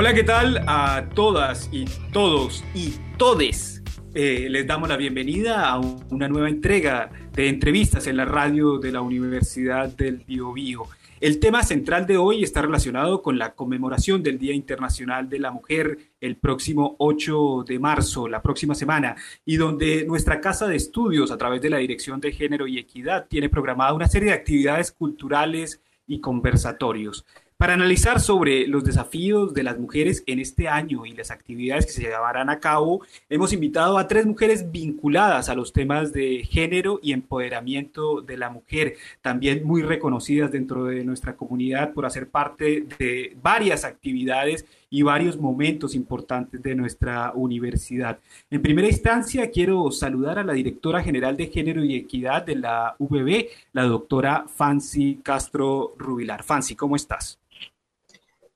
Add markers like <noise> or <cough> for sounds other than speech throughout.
Hola, ¿qué tal a todas y todos y todes? Eh, les damos la bienvenida a una nueva entrega de entrevistas en la radio de la Universidad del Biobío. El tema central de hoy está relacionado con la conmemoración del Día Internacional de la Mujer el próximo 8 de marzo, la próxima semana, y donde nuestra Casa de Estudios, a través de la Dirección de Género y Equidad, tiene programada una serie de actividades culturales y conversatorios. Para analizar sobre los desafíos de las mujeres en este año y las actividades que se llevarán a cabo, hemos invitado a tres mujeres vinculadas a los temas de género y empoderamiento de la mujer, también muy reconocidas dentro de nuestra comunidad por hacer parte de varias actividades y varios momentos importantes de nuestra universidad. En primera instancia, quiero saludar a la directora general de Género y Equidad de la UBB, la doctora Fancy Castro Rubilar. Fancy, ¿cómo estás?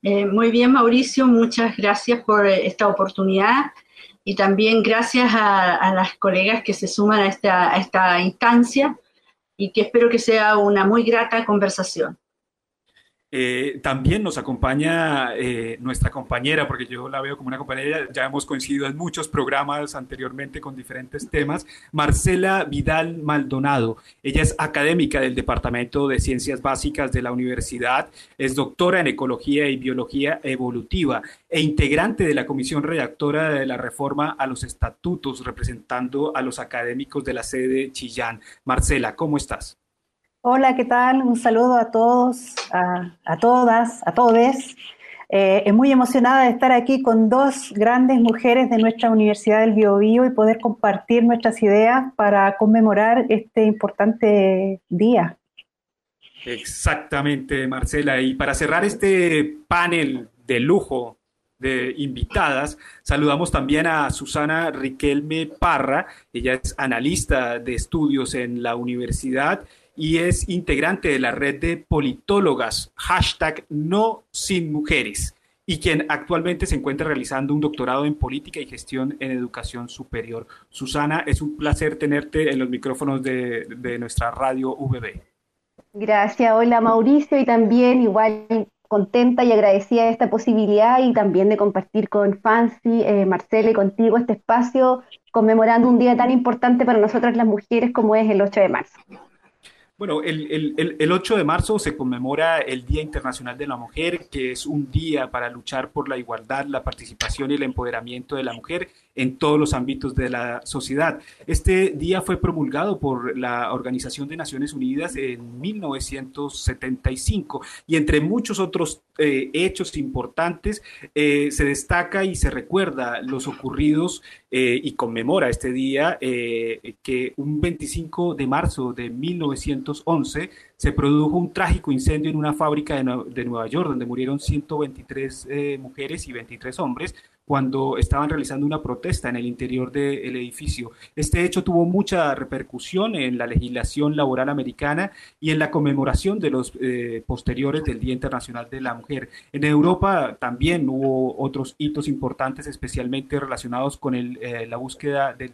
Eh, muy bien, Mauricio, muchas gracias por esta oportunidad y también gracias a, las colegas que se suman a esta instancia y que espero que sea una muy grata conversación. Eh, también nos acompaña eh, nuestra compañera, porque yo la veo como una compañera, ya hemos coincidido en muchos programas anteriormente con diferentes temas, Marcela Vidal Maldonado. Ella es académica del Departamento de Ciencias Básicas de la Universidad, es doctora en Ecología y Biología Evolutiva e integrante de la Comisión Redactora de la Reforma a los Estatutos, representando a los académicos de la sede Chillán. Marcela, ¿cómo estás? Hola, ¿qué tal? Un saludo a todos, a, todas, a todes. Eh, muy emocionada de estar aquí con dos grandes mujeres de nuestra Universidad del Biobío y poder compartir nuestras ideas para conmemorar este importante día. Exactamente, Marcela. Y para cerrar este panel de lujo de invitadas. Saludamos también a Susana Riquelme Parra, ella es analista de estudios en la universidad y es integrante de la red de politólogas, hashtag no sin mujeres, y quien actualmente se encuentra realizando un doctorado en política y gestión en educación superior. Susana, es un placer tenerte en los micrófonos de, nuestra radio VB. Gracias, hola Mauricio, y también igual contenta y agradecida de esta posibilidad y también de compartir con Fancy, eh, Marcela y contigo este espacio conmemorando un día tan importante para nosotras las mujeres como es el 8 de marzo. Bueno, el, el, el, 8 de marzo se conmemora el Día Internacional de la Mujer, que es un día para luchar por la igualdad, la participación y el empoderamiento de la mujer en todos los ámbitos de la sociedad. Este día fue promulgado por la Organización de Naciones Unidas en 1975 y entre muchos otros eh, hechos importantes eh, se destaca y se recuerda los ocurridos eh, y conmemora este día que un 25 de marzo de 1911 se produjo un trágico incendio en una fábrica de, de Nueva York donde murieron 123 mujeres y 23 hombres cuando estaban realizando una protesta en el interior del edificio. Este hecho tuvo mucha repercusión en la legislación laboral americana y en la conmemoración de los eh, posteriores del Día Internacional de la Mujer. En Europa también hubo otros hitos importantes, especialmente relacionados con eh, la búsqueda del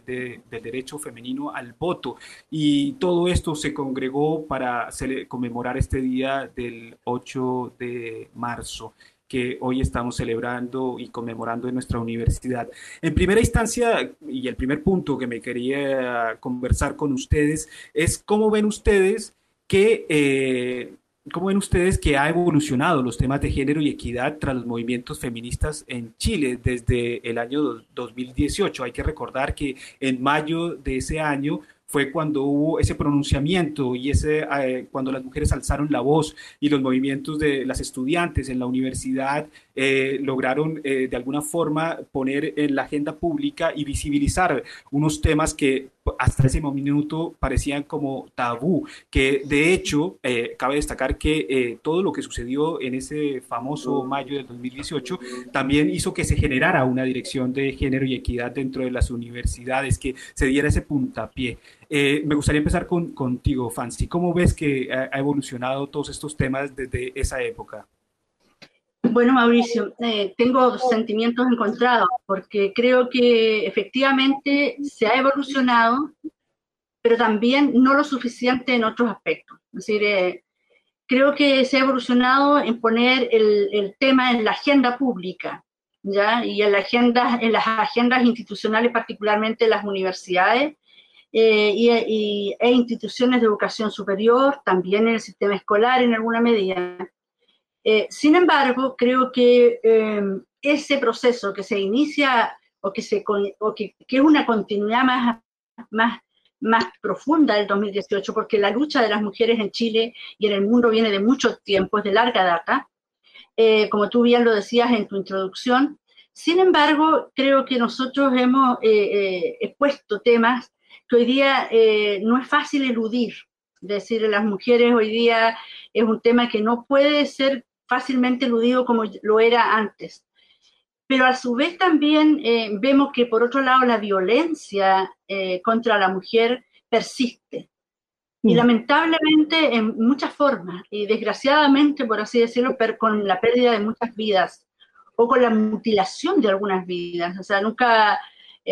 derecho femenino al voto. Y todo esto se congregó para conmemorar este día del 8 de marzo que hoy estamos celebrando y conmemorando en nuestra universidad. En primera instancia, y el primer punto que me quería conversar con ustedes es cómo ven ustedes que... Eh, ¿Cómo ven ustedes que ha evolucionado los temas de género y equidad tras los movimientos feministas en Chile desde el año 2018? Hay que recordar que en mayo de ese año fue cuando hubo ese pronunciamiento y ese eh, cuando las mujeres alzaron la voz y los movimientos de las estudiantes en la universidad eh, lograron eh, de alguna forma poner en la agenda pública y visibilizar unos temas que hasta ese minuto parecían como tabú, que de hecho cabe destacar que todo lo que sucedió en ese famoso mayo del 2018 también hizo que se generara una dirección de género y equidad dentro de las universidades, que se diera ese puntapié. Eh, me gustaría empezar con, contigo, Fancy. ¿Cómo ves que ha, evolucionado todos estos temas desde esa época? Bueno, Mauricio, eh, tengo sentimientos encontrados porque creo que efectivamente se ha evolucionado, pero también no lo suficiente en otros aspectos. Es decir, eh, creo que se ha evolucionado en poner el, tema en la agenda pública. Y en, en las agendas institucionales, particularmente en las universidades eh, y, e instituciones de educación superior, también en el sistema escolar en alguna medida. Eh, sin embargo, creo que eh, ese proceso que se inicia o que, se, o que, que es una continuidad más, más más profunda del 2018, porque la lucha de las mujeres en Chile y en el mundo viene de muchos tiempos, de larga data, eh, como tú bien lo decías en tu introducción. Sin embargo, creo que nosotros hemos eh, eh, expuesto temas que hoy día no es fácil eludir. Decir, las mujeres hoy día es un tema que no puede ser fácilmente eludido como lo era antes pero a su vez también eh, vemos que por otro lado la violencia eh, contra la mujer persiste. Y mm. lamentablemente en muchas formas, y desgraciadamente, por así decirlo, con la pérdida de muchas vidas o con la mutilación de algunas vidas. O sea, nunca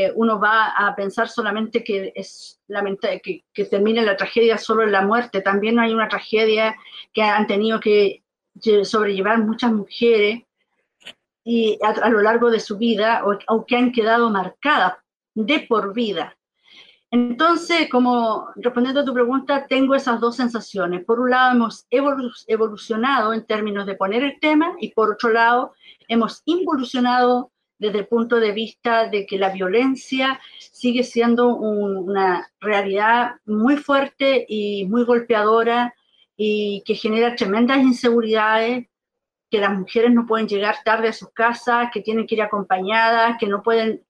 eh, uno va a pensar solamente que es lamentable, que, que termine la tragedia solo en la muerte. También hay una tragedia que han tenido que sobrellevar muchas mujeres y a, lo largo de su vida o, que han quedado marcadas de por vida. Entonces, como respondiendo a tu pregunta, tengo esas dos sensaciones. Por un lado, hemos evolucionado en términos de poner el tema y por otro lado, hemos involucionado desde el punto de vista de que la violencia sigue siendo una realidad muy fuerte y muy golpeadora y que genera tremendas inseguridades que las mujeres no pueden llegar tarde a sus casas, que tienen que ir acompañadas, que no pueden,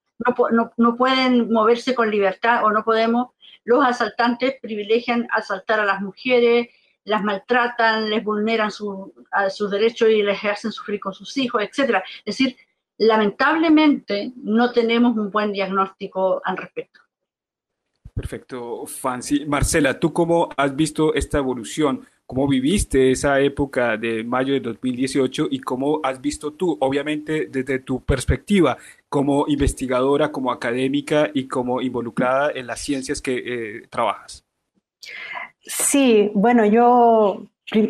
no, pueden moverse con libertad o no podemos. Los asaltantes privilegian asaltar a las mujeres, las maltratan, les vulneran su, a sus derechos y les hacen sufrir con sus hijos, etc. Es decir, lamentablemente no tenemos un buen diagnóstico al respecto. Perfecto, Fancy. Marcela, ¿tú cómo has visto esta evolución? ¿Cómo viviste esa época de mayo de 2018 y cómo has visto tú, obviamente desde tu perspectiva como investigadora, como académica y como involucrada en las ciencias que eh, trabajas? Sí, bueno, yo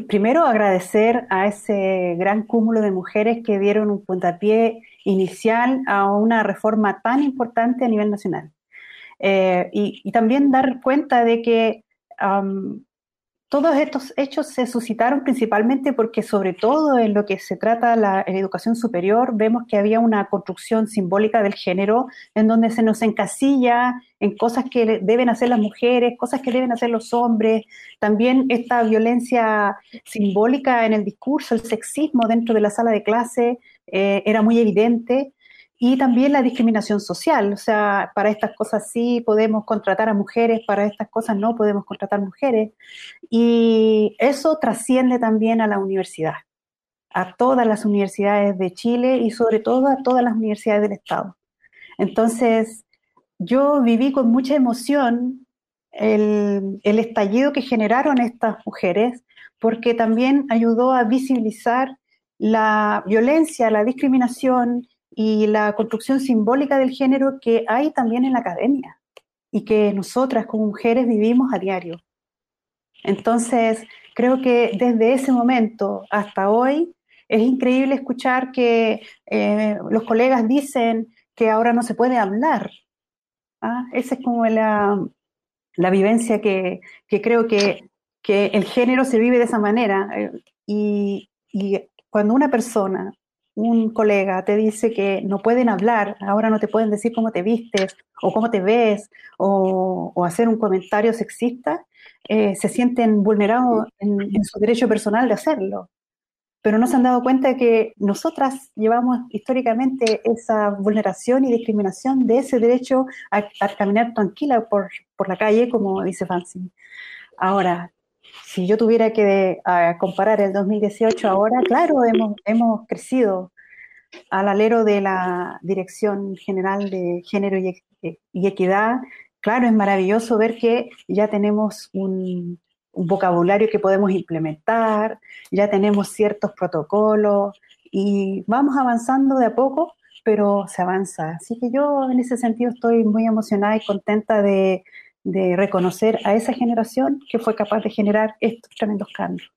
primero agradecer a ese gran cúmulo de mujeres que dieron un puntapié inicial a una reforma tan importante a nivel nacional. Eh, y, también dar cuenta de que todos estos hechos se suscitaron principalmente porque, sobre todo en lo que se trata la educación superior, vemos que había una construcción simbólica del género en donde se nos encasilla en cosas que deben hacer las mujeres, cosas que deben hacer los hombres. También esta violencia simbólica en el discurso, el sexismo dentro de la sala de clase eh, era muy evidente y también la discriminación social, o sea, para estas cosas sí podemos contratar a mujeres, para estas cosas no podemos contratar mujeres. Y eso trasciende también a la universidad, a todas las universidades de Chile y sobre todo a todas las universidades del Estado. Entonces, yo viví con mucha emoción el, el estallido que generaron estas mujeres, porque también ayudó a visibilizar la violencia, la discriminación y la construcción simbólica del género que hay también en la academia y que nosotras como mujeres vivimos a diario. Entonces, creo que desde ese momento hasta hoy es increíble escuchar que eh, los colegas dicen que ahora no se puede hablar. ¿ah? Esa es como la, vivencia que, que creo que, que, el género se vive de esa manera. Eh, y cuando una persona un colega te dice que no pueden hablar, ahora no te pueden decir cómo te vistes o cómo te ves o, hacer un comentario sexista, eh, se sienten vulnerados en, su derecho personal de hacerlo. Pero no se han dado cuenta de que nosotras llevamos históricamente esa vulneración y discriminación de ese derecho a, caminar tranquila por, por la calle, como dice Fancy. Ahora, si yo tuviera que comparar el 2018 ahora, claro, hemos, hemos crecido al alero de la Dirección General de Género y, Equidad. Claro, es maravilloso ver que ya tenemos un, un vocabulario que podemos implementar, ya tenemos ciertos protocolos y vamos avanzando de a poco, pero se avanza. Así que yo en ese sentido estoy muy emocionada y contenta de, de reconocer a esa generación que fue capaz de generar estos tremendos cambios.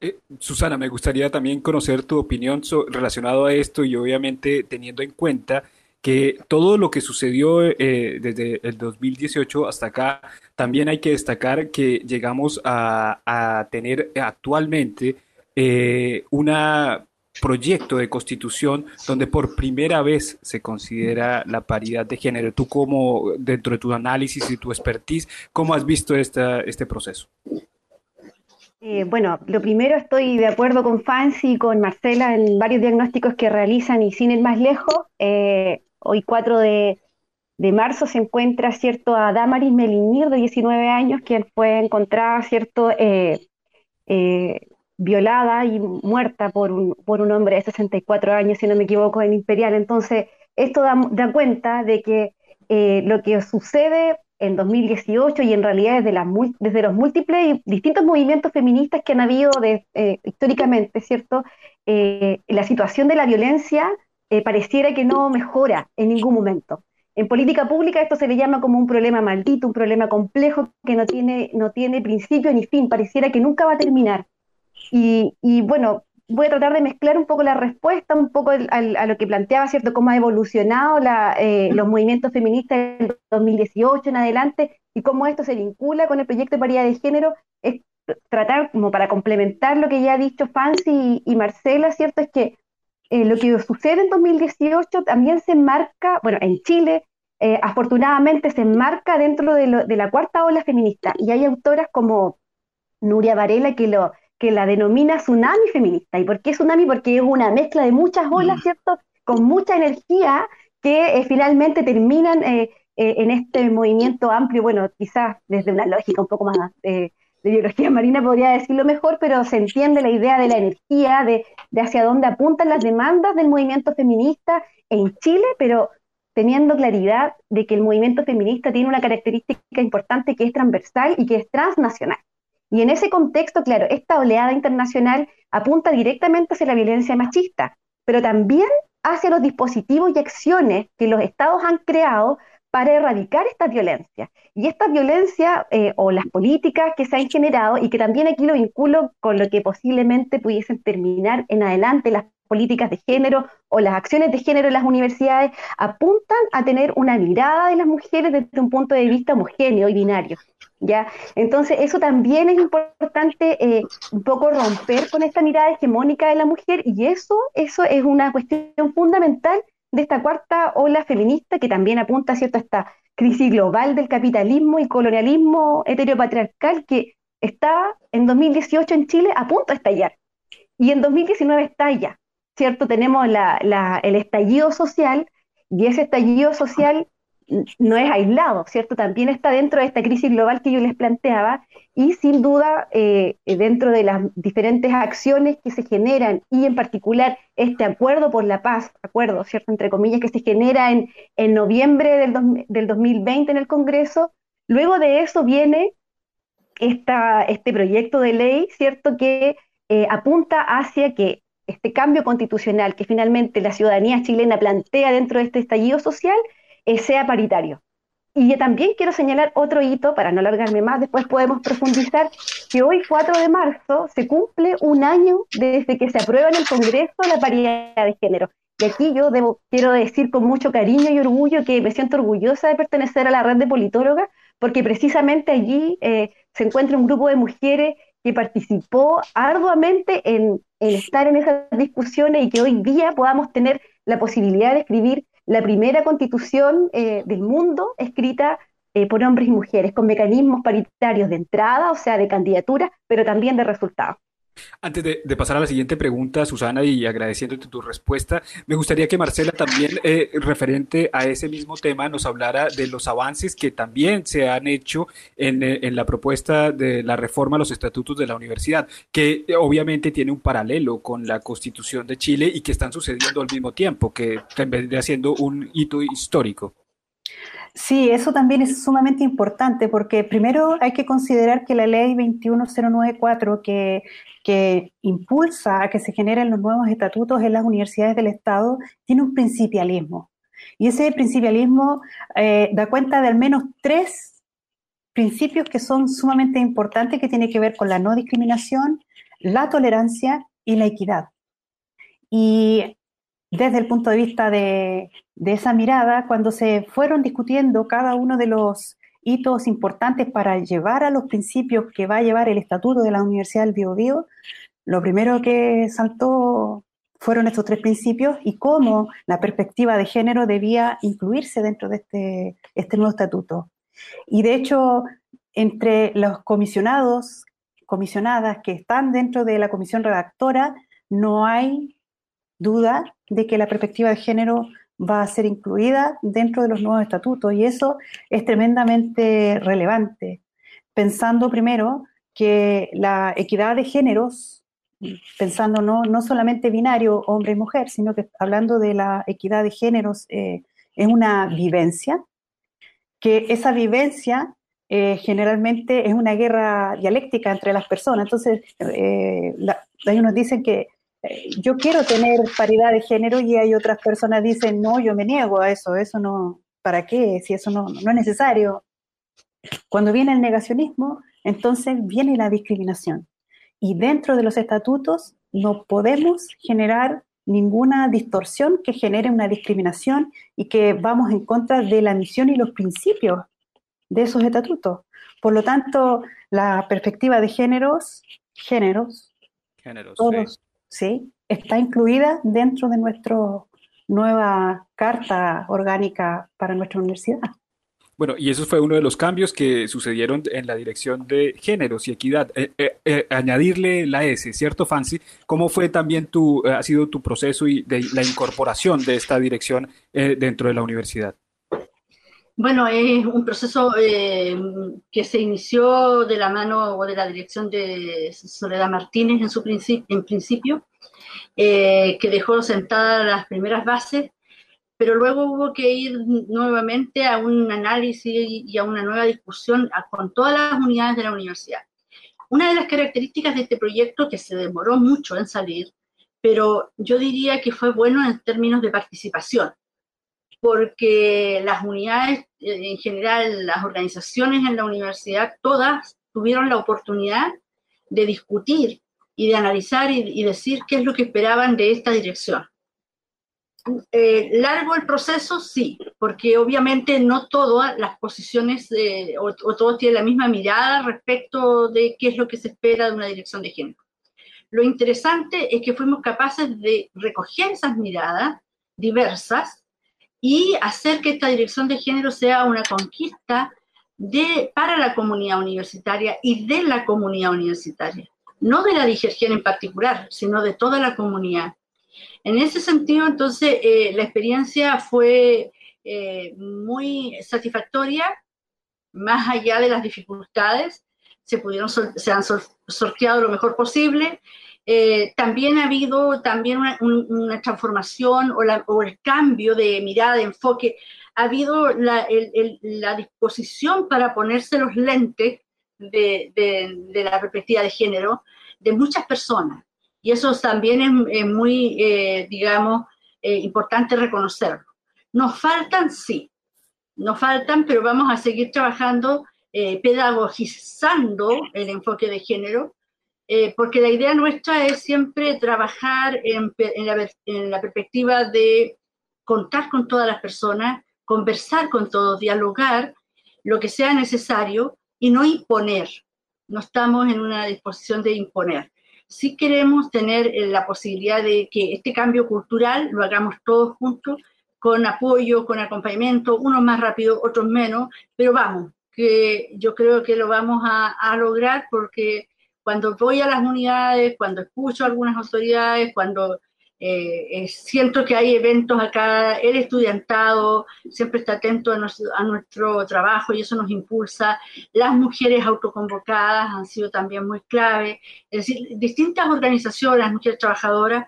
Eh, Susana, me gustaría también conocer tu opinión relacionado a esto y obviamente teniendo en cuenta que todo lo que sucedió eh, desde el 2018 hasta acá, también hay que destacar que llegamos a, tener actualmente eh, un proyecto de constitución donde por primera vez se considera la paridad de género. Tú como, dentro de tu análisis y tu expertise, ¿cómo has visto esta, este proceso? Eh, bueno, lo primero estoy de acuerdo con Fancy y con Marcela en varios diagnósticos que realizan y sin ir más lejos, hoy 4 de, marzo se encuentra, ¿cierto?, a Damaris Melinir, de 19 años, quien fue encontrada, ¿cierto?, eh, eh, violada y muerta por un, por un hombre de 64 años, si no me equivoco, en Imperial. Entonces, esto da, cuenta de que eh, lo que sucede en 2018 y en realidad desde, desde los múltiples y distintos movimientos feministas que han habido de, históricamente, ¿cierto? la situación de la violencia eh, pareciera que no mejora en ningún momento. En política pública esto se le llama como un problema maldito, un problema complejo que no tiene, no tiene principio ni fin, pareciera que nunca va a terminar. Y, bueno, voy a tratar de mezclar un poco la respuesta, un poco a lo que planteaba, ¿cierto? Cómo ha evolucionado eh, los movimientos feministas en 2018 en adelante y cómo esto se vincula con el proyecto de paridad de género. Es tratar, como para complementar lo que ya ha dicho Fancy y Marcela, ¿cierto? Es que eh, lo que sucede en 2018 también se enmarca, bueno, en Chile, eh, afortunadamente se enmarca dentro de, la cuarta ola feminista. Y hay autoras como Nuria Varela que, lo, que la denomina tsunami feminista. ¿Y por qué tsunami? Porque es una mezcla de muchas olas, mm. ¿cierto? Con mucha energía que eh, finalmente terminan en este movimiento amplio, bueno, quizás desde una lógica un poco más de biología marina podría decirlo mejor, pero se entiende la idea de la energía, de, hacia dónde apuntan las demandas del movimiento feminista en Chile, pero teniendo claridad de que el movimiento feminista tiene una característica importante que es transversal y que es transnacional. Y en ese contexto, claro, esta oleada internacional apunta directamente hacia la violencia machista, pero también hacia los dispositivos y acciones que los estados han creado para erradicar esta violencia. Y esta violencia eh, o las políticas que se han generado y que también aquí lo vinculo con lo que posiblemente pudiesen terminar en adelante las políticas de género o las acciones de género en las universidades apuntan a tener una mirada de las mujeres desde un punto de vista homogéneo y binario. ¿Ya? Entonces, eso también es importante eh, un poco romper con esta mirada hegemónica de la mujer y eso, eso es una cuestión fundamental de esta cuarta ola feminista que también apunta ¿cierto? a esta crisis global del capitalismo y colonialismo heteropatriarcal que está en 2018 en Chile a punto de estallar. Y en 2019 estalla, ¿cierto? Tenemos el estallido social y ese estallido social no es aislado, ¿cierto? También está dentro de esta crisis global que yo les planteaba y sin duda eh, dentro de las diferentes acciones que se generan y en particular este acuerdo por la paz, acuerdo, ¿cierto? Entre comillas, que se genera en, en noviembre del, del 2020 en el Congreso, luego de eso viene esta, este proyecto de ley, ¿cierto? Que eh, apunta hacia que este cambio constitucional que finalmente la ciudadanía chilena plantea dentro de este estallido social eh, sea paritario. Y también quiero señalar otro hito, para no alargarme más, después podemos profundizar, que hoy 4 de marzo se cumple un año desde que se aprueba en el Congreso la paridad de género. Y aquí yo debo, quiero decir con mucho cariño y orgullo que me siento orgullosa de pertenecer a la red de politólogas, porque precisamente allí eh, se encuentra un grupo de mujeres que participó arduamente en, en estar en esas discusiones y que hoy día podamos tener la posibilidad de escribir la primera constitución eh, del mundo escrita eh, por hombres y mujeres, con mecanismos paritarios de entrada, o sea, de candidatura, pero también de resultados. Antes de, pasar a la siguiente pregunta, Susana, y agradeciéndote tu respuesta, me gustaría que Marcela también, eh, referente a ese mismo tema, nos hablara de los avances que también se han hecho en, eh, en la propuesta de la reforma a los estatutos de la universidad, que eh, obviamente tiene un paralelo con la Constitución de Chile y que están sucediendo al mismo tiempo, que vendría siendo un hito histórico. Sí, eso también es sumamente importante porque primero hay que considerar que la ley 21094 que, que impulsa a que se generen los nuevos estatutos en las universidades del Estado tiene un principialismo. Y ese principialismo eh, da cuenta de al menos tres principios que son sumamente importantes que tienen que ver con la no discriminación, la tolerancia y la equidad. Y desde el punto de vista de, esa mirada, cuando se fueron discutiendo cada uno de los hitos importantes para llevar a los principios que va a llevar el Estatuto de la Universidad del Biobío, lo primero que saltó fueron estos tres principios y cómo la perspectiva de género debía incluirse dentro de este, este nuevo estatuto. Y de hecho, entre los comisionados, comisionadas que están dentro de la comisión redactora, no hay duda de que la perspectiva de género va a ser incluida dentro de los nuevos estatutos y eso es tremendamente relevante, pensando primero que la equidad de géneros, pensando no, no solamente binario hombre y mujer, sino que hablando de la equidad de géneros, eh, es una vivencia, que esa vivencia eh, generalmente es una guerra dialéctica entre las personas. Entonces, eh, hay unos dicen que yo quiero tener paridad de género y hay otras personas que dicen, no, yo me niego a eso, eso no, ¿para qué? Si eso no, no es necesario. Cuando viene el negacionismo, entonces viene la discriminación. Y dentro de los estatutos no podemos generar ninguna distorsión que genere una discriminación y que vamos en contra de la misión y los principios de esos estatutos. Por lo tanto, la perspectiva de géneros, géneros, géneros todos, ¿sí? Está incluida dentro de nuestra nueva carta orgánica para nuestra universidad. Bueno, y eso fue uno de los cambios que sucedieron en la dirección de géneros y equidad. Eh, eh, eh, añadirle la S, ¿cierto, Fancy? ¿Cómo fue también tu, ha sido tu proceso y de la incorporación de esta dirección dentro de la universidad? Bueno, es un proceso que se inició de la mano o de la dirección de Soledad Martínez en, su principio, principio, que dejó sentadas las primeras bases pero luego hubo que ir nuevamente a un análisis y a una nueva discusión con todas las unidades de la universidad. Una de las características de este proyecto, que se demoró mucho en salir, pero yo diría que fue bueno en términos de participación, porque las unidades, eh, en general, las organizaciones en la universidad, todas tuvieron la oportunidad de discutir y de analizar y decir qué es lo que esperaban de esta dirección. Eh, largo el proceso, sí, porque obviamente no todas las posiciones eh, o, todos tienen la misma mirada respecto de qué es lo que se espera de una dirección de género. Lo interesante es que fuimos capaces de recoger esas miradas diversas y hacer que esta dirección de género sea una conquista de, para la comunidad universitaria y de la comunidad universitaria, no de la DIGERGEN en particular, sino de toda la comunidad. En ese sentido, entonces, eh, la experiencia fue eh, muy satisfactoria, más allá de las dificultades, se, pudieron, se han sorteado lo mejor posible. Eh, también ha habido también una, transformación o, el cambio de mirada, de enfoque. Ha habido la, disposición para ponerse los lentes de, la perspectiva de género de muchas personas. Y eso también es, muy, eh, digamos, eh, importante reconocerlo. Nos faltan, sí, nos faltan, pero vamos a seguir trabajando, pedagogizando el enfoque de género, porque la idea nuestra es siempre trabajar en, la, en la perspectiva de contar con todas las personas, conversar con todos, dialogar lo que sea necesario y no imponer. No estamos en una disposición de imponer sí queremos tener eh, la posibilidad de que este cambio cultural lo hagamos todos juntos, con apoyo, con acompañamiento, unos más rápido, otros menos, pero vamos, que yo creo que lo vamos a, lograr porque cuando voy a las unidades, cuando escucho a algunas autoridades, cuando eh, siento que hay eventos acá, el estudiantado siempre está atento a nuestro, trabajo y eso nos impulsa. Las mujeres autoconvocadas han sido también muy clave. Es decir, distintas organizaciones, las mujeres trabajadoras,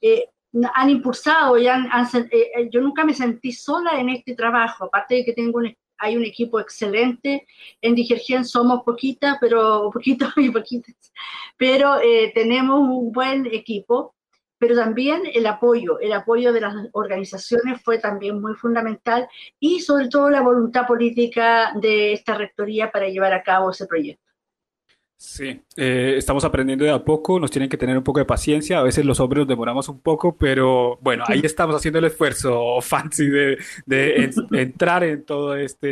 eh, han impulsado y han, eh, yo nunca me sentí sola en este trabajo, aparte de que tengo hay un equipo excelente. En Digergen somos poquitas, pero <laughs> poquitos y poquitas, pero tenemos un buen equipo pero también el apoyo, el apoyo de las organizaciones fue también muy fundamental y sobre todo la voluntad política de esta rectoría para llevar a cabo ese proyecto. Sí, eh, estamos aprendiendo de a poco, nos tienen que tener un poco de paciencia, a veces los hombres nos demoramos un poco, pero bueno, ahí estamos haciendo el esfuerzo, <laughs> Fancy, de, de, <laughs> entrar en toda esta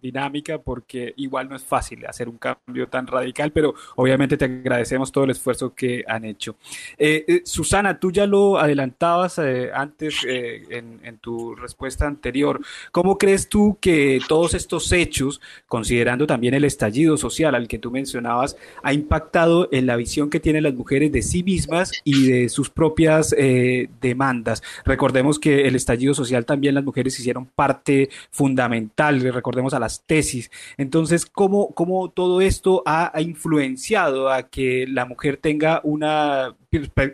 dinámica, porque igual no es fácil hacer un cambio tan radical, pero obviamente te agradecemos todo el esfuerzo que han hecho. Eh, eh, Susana, tú ya lo adelantabas antes en, en tu respuesta anterior, ¿cómo crees tú que todos estos hechos, considerando también el estallido social al que tú mencionabas, ha impactado en la visión que tienen las mujeres de sí mismas y de sus propias eh, demandas. Recordemos que el estallido social también las mujeres hicieron parte fundamental, recordemos a las tesis. Entonces, ¿cómo, cómo todo esto ha, influenciado a que la mujer tenga una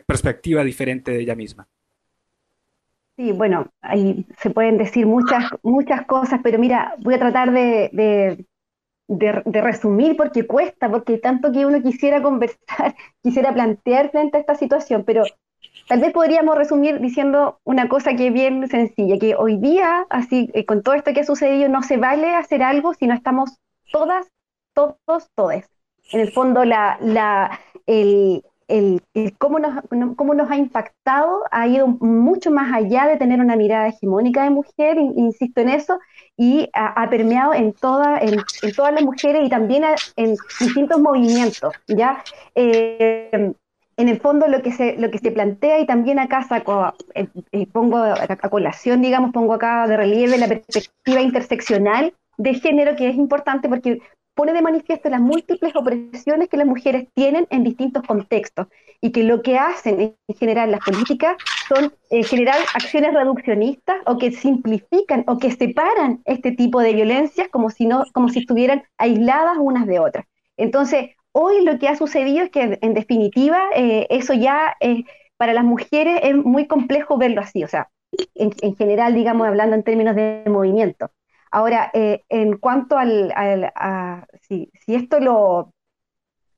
perspectiva diferente de ella misma? Sí, bueno, ahí se pueden decir muchas, muchas cosas, pero mira, voy a tratar de de, resumir porque cuesta, porque tanto que uno quisiera conversar, <laughs> quisiera plantear frente a esta situación, pero tal vez podríamos resumir diciendo una cosa que es bien sencilla, que hoy día, así eh, con todo esto que ha sucedido, no se vale hacer algo si no estamos todas, todos, todes. En el fondo, la, la, el, el, cómo, nos, cómo nos ha impactado ha ido mucho más allá de tener una mirada hegemónica de mujer, insisto en eso, y ha, permeado en, toda, en, todas las mujeres y también en distintos movimientos, ¿ya? Eh, en el fondo lo que se, lo que se plantea y también acá saco, eh, eh, pongo a, colación, digamos, pongo acá de relieve la perspectiva interseccional de género, que es importante porque pone de manifiesto las múltiples opresiones que las mujeres tienen en distintos contextos y que lo que hacen en general las políticas son eh, generar acciones reduccionistas o que simplifican o que separan este tipo de violencias como si, no, como si estuvieran aisladas unas de otras. Entonces, hoy lo que ha sucedido es que en definitiva eh, eso ya para las mujeres es muy complejo verlo así, o sea, en, en general, digamos, hablando en términos de movimiento. Ahora, eh, en cuanto al, a, si, esto lo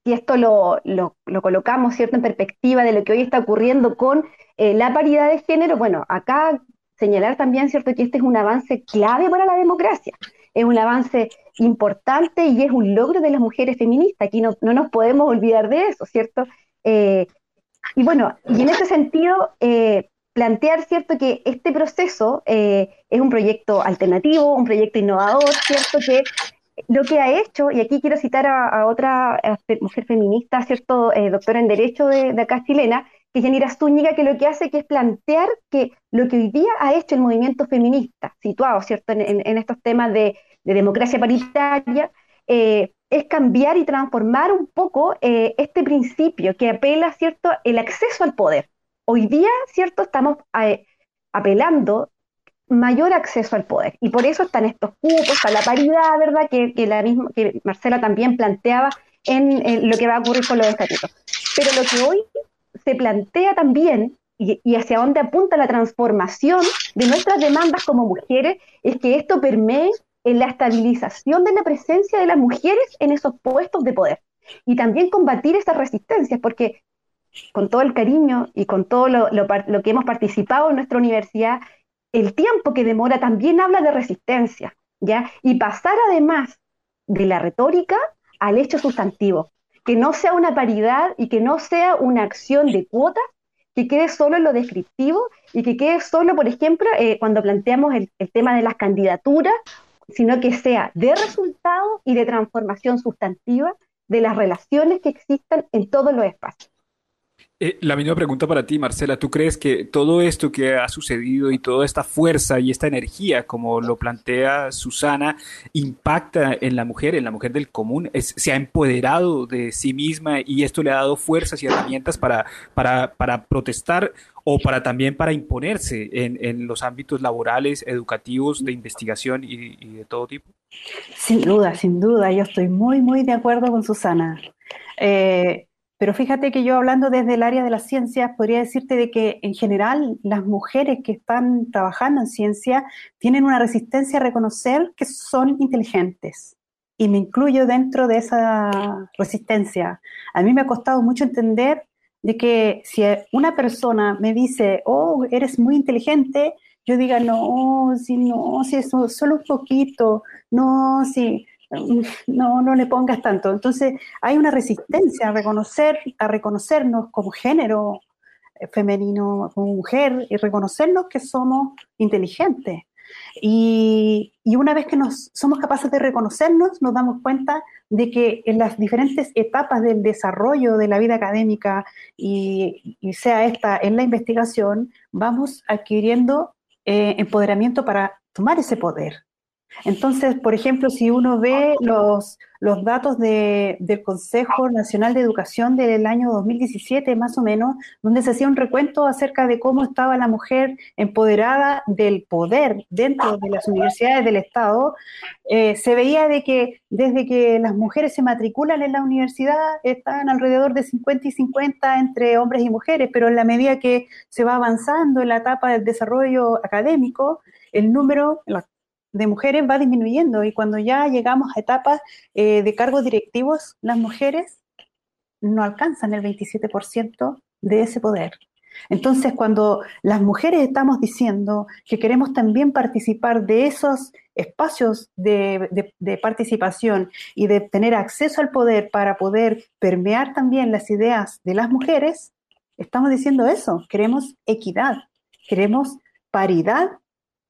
si esto lo, lo, colocamos ¿cierto? en perspectiva de lo que hoy está ocurriendo con eh, la paridad de género, bueno, acá señalar también cierto que este es un avance clave para la democracia, es un avance importante y es un logro de las mujeres feministas, aquí no, no nos podemos olvidar de eso, ¿cierto? Eh, y bueno, y en ese sentido, plantear, ¿cierto?, que este proceso eh, es un proyecto alternativo, un proyecto innovador, ¿cierto?, que lo que ha hecho, y aquí quiero citar a, otra mujer feminista, ¿cierto?, eh, doctora en Derecho de, acá chilena, que es Yanira Zúñiga, que lo que hace que es plantear que lo que hoy día ha hecho el movimiento feminista, situado, ¿cierto?, en, estos temas de, democracia paritaria, eh, es cambiar y transformar un poco este principio que apela, ¿cierto?, el acceso al poder hoy día, ¿cierto? Estamos eh, apelando mayor acceso al poder. Y por eso están estos cupos, a la paridad, ¿verdad? Que, la misma, que Marcela también planteaba en, lo que va a ocurrir con los estatutos. Pero lo que hoy se plantea también, y, y, hacia dónde apunta la transformación de nuestras demandas como mujeres, es que esto permee en la estabilización de la presencia de las mujeres en esos puestos de poder. Y también combatir esas resistencias, porque con todo el cariño y con todo lo, que hemos participado en nuestra universidad, el tiempo que demora también habla de resistencia, ¿ya? Y pasar además de la retórica al hecho sustantivo, que no sea una paridad y que no sea una acción de cuotas, que quede solo en lo descriptivo y que quede solo, por ejemplo, eh, cuando planteamos el, el tema de las candidaturas, sino que sea de resultado y de transformación sustantiva de las relaciones que existan en todos los espacios. Eh, la misma pregunta para ti, Marcela. ¿Tú crees que todo esto que ha sucedido y toda esta fuerza y esta energía, como lo plantea Susana, impacta en la mujer, en la mujer del común? ¿Se ha empoderado de sí misma y esto le ha dado fuerzas y herramientas para, para, para protestar o para también para imponerse en, en los ámbitos laborales, educativos, de investigación y, de todo tipo? Sin duda, sin duda. Yo estoy muy, muy de acuerdo con Susana. Eh, pero fíjate que yo hablando desde el área de las ciencias, podría decirte de que en general las mujeres que están trabajando en ciencia tienen una resistencia a reconocer que son inteligentes. Y me incluyo dentro de esa resistencia. A mí me ha costado mucho entender de que si una persona me dice, oh, eres muy inteligente, yo diga, no, si no, si es solo un poquito, no, si <laughs> no, no le pongas tanto. Entonces, hay una resistencia a reconocer, a reconocernos como género eh, femenino, como mujer, y reconocernos que somos inteligentes. Y, una vez que nos somos capaces de reconocernos, nos damos cuenta de que en las diferentes etapas del desarrollo de la vida académica y, sea esta en la investigación, vamos adquiriendo eh, empoderamiento para tomar ese poder. Entonces, por ejemplo, si uno ve los, los datos del Consejo Nacional de Educación del año 2017, más o menos, donde se hacía un recuento acerca de cómo estaba la mujer empoderada del poder dentro de las universidades del Estado, eh, se veía de que desde que las mujeres se matriculan en la universidad están alrededor de 50 y 50 entre hombres y mujeres, pero en la medida que se va avanzando en la etapa del desarrollo académico, el número, de mujeres va disminuyendo y cuando ya llegamos a etapas eh, de cargos directivos, las mujeres no alcanzan el 27% de ese poder. Entonces, cuando las mujeres estamos diciendo que queremos también participar de esos espacios de, de, participación y de tener acceso al poder para poder permear también las ideas de las mujeres, estamos diciendo eso, queremos equidad, queremos paridad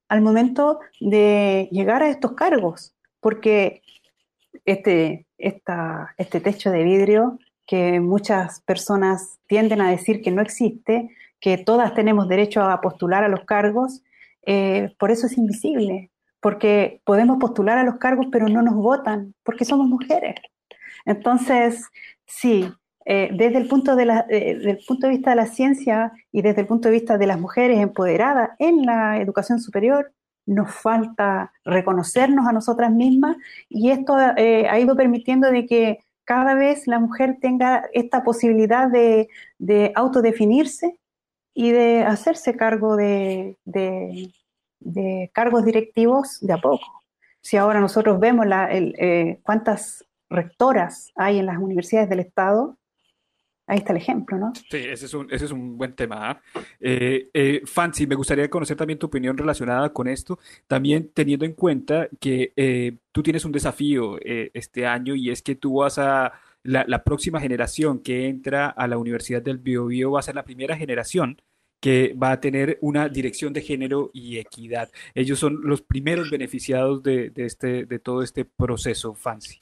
al momento de llegar a estos cargos, porque este, este techo de vidrio que muchas personas tienden a decir que no existe, que todas tenemos derecho a postular a los cargos, eh, por eso es invisible, porque podemos postular a los cargos pero no nos votan, porque somos mujeres. Entonces, sí, eh, desde el punto, de la, eh, del punto de vista de la ciencia y desde el punto de vista de las mujeres empoderadas en la educación superior, nos falta reconocernos a nosotras mismas y esto eh, ha ido permitiendo de que cada vez la mujer tenga esta posibilidad de, autodefinirse y de hacerse cargo de, cargos directivos de a poco. Si ahora nosotros vemos la, cuántas rectoras hay en las universidades del Estado, Ahí está el ejemplo, ¿no? Sí, ese es un, ese es un buen tema. ¿ah? Eh, eh, Fancy, me gustaría conocer también tu opinión relacionada con esto, también teniendo en cuenta que eh, tú tienes un desafío este año y es que tú vas a, la, próxima generación que entra a la Universidad del Biobío va a ser la primera generación que va a tener una dirección de género y equidad. Ellos son los primeros beneficiados de, de, este, de todo este proceso, Fancy.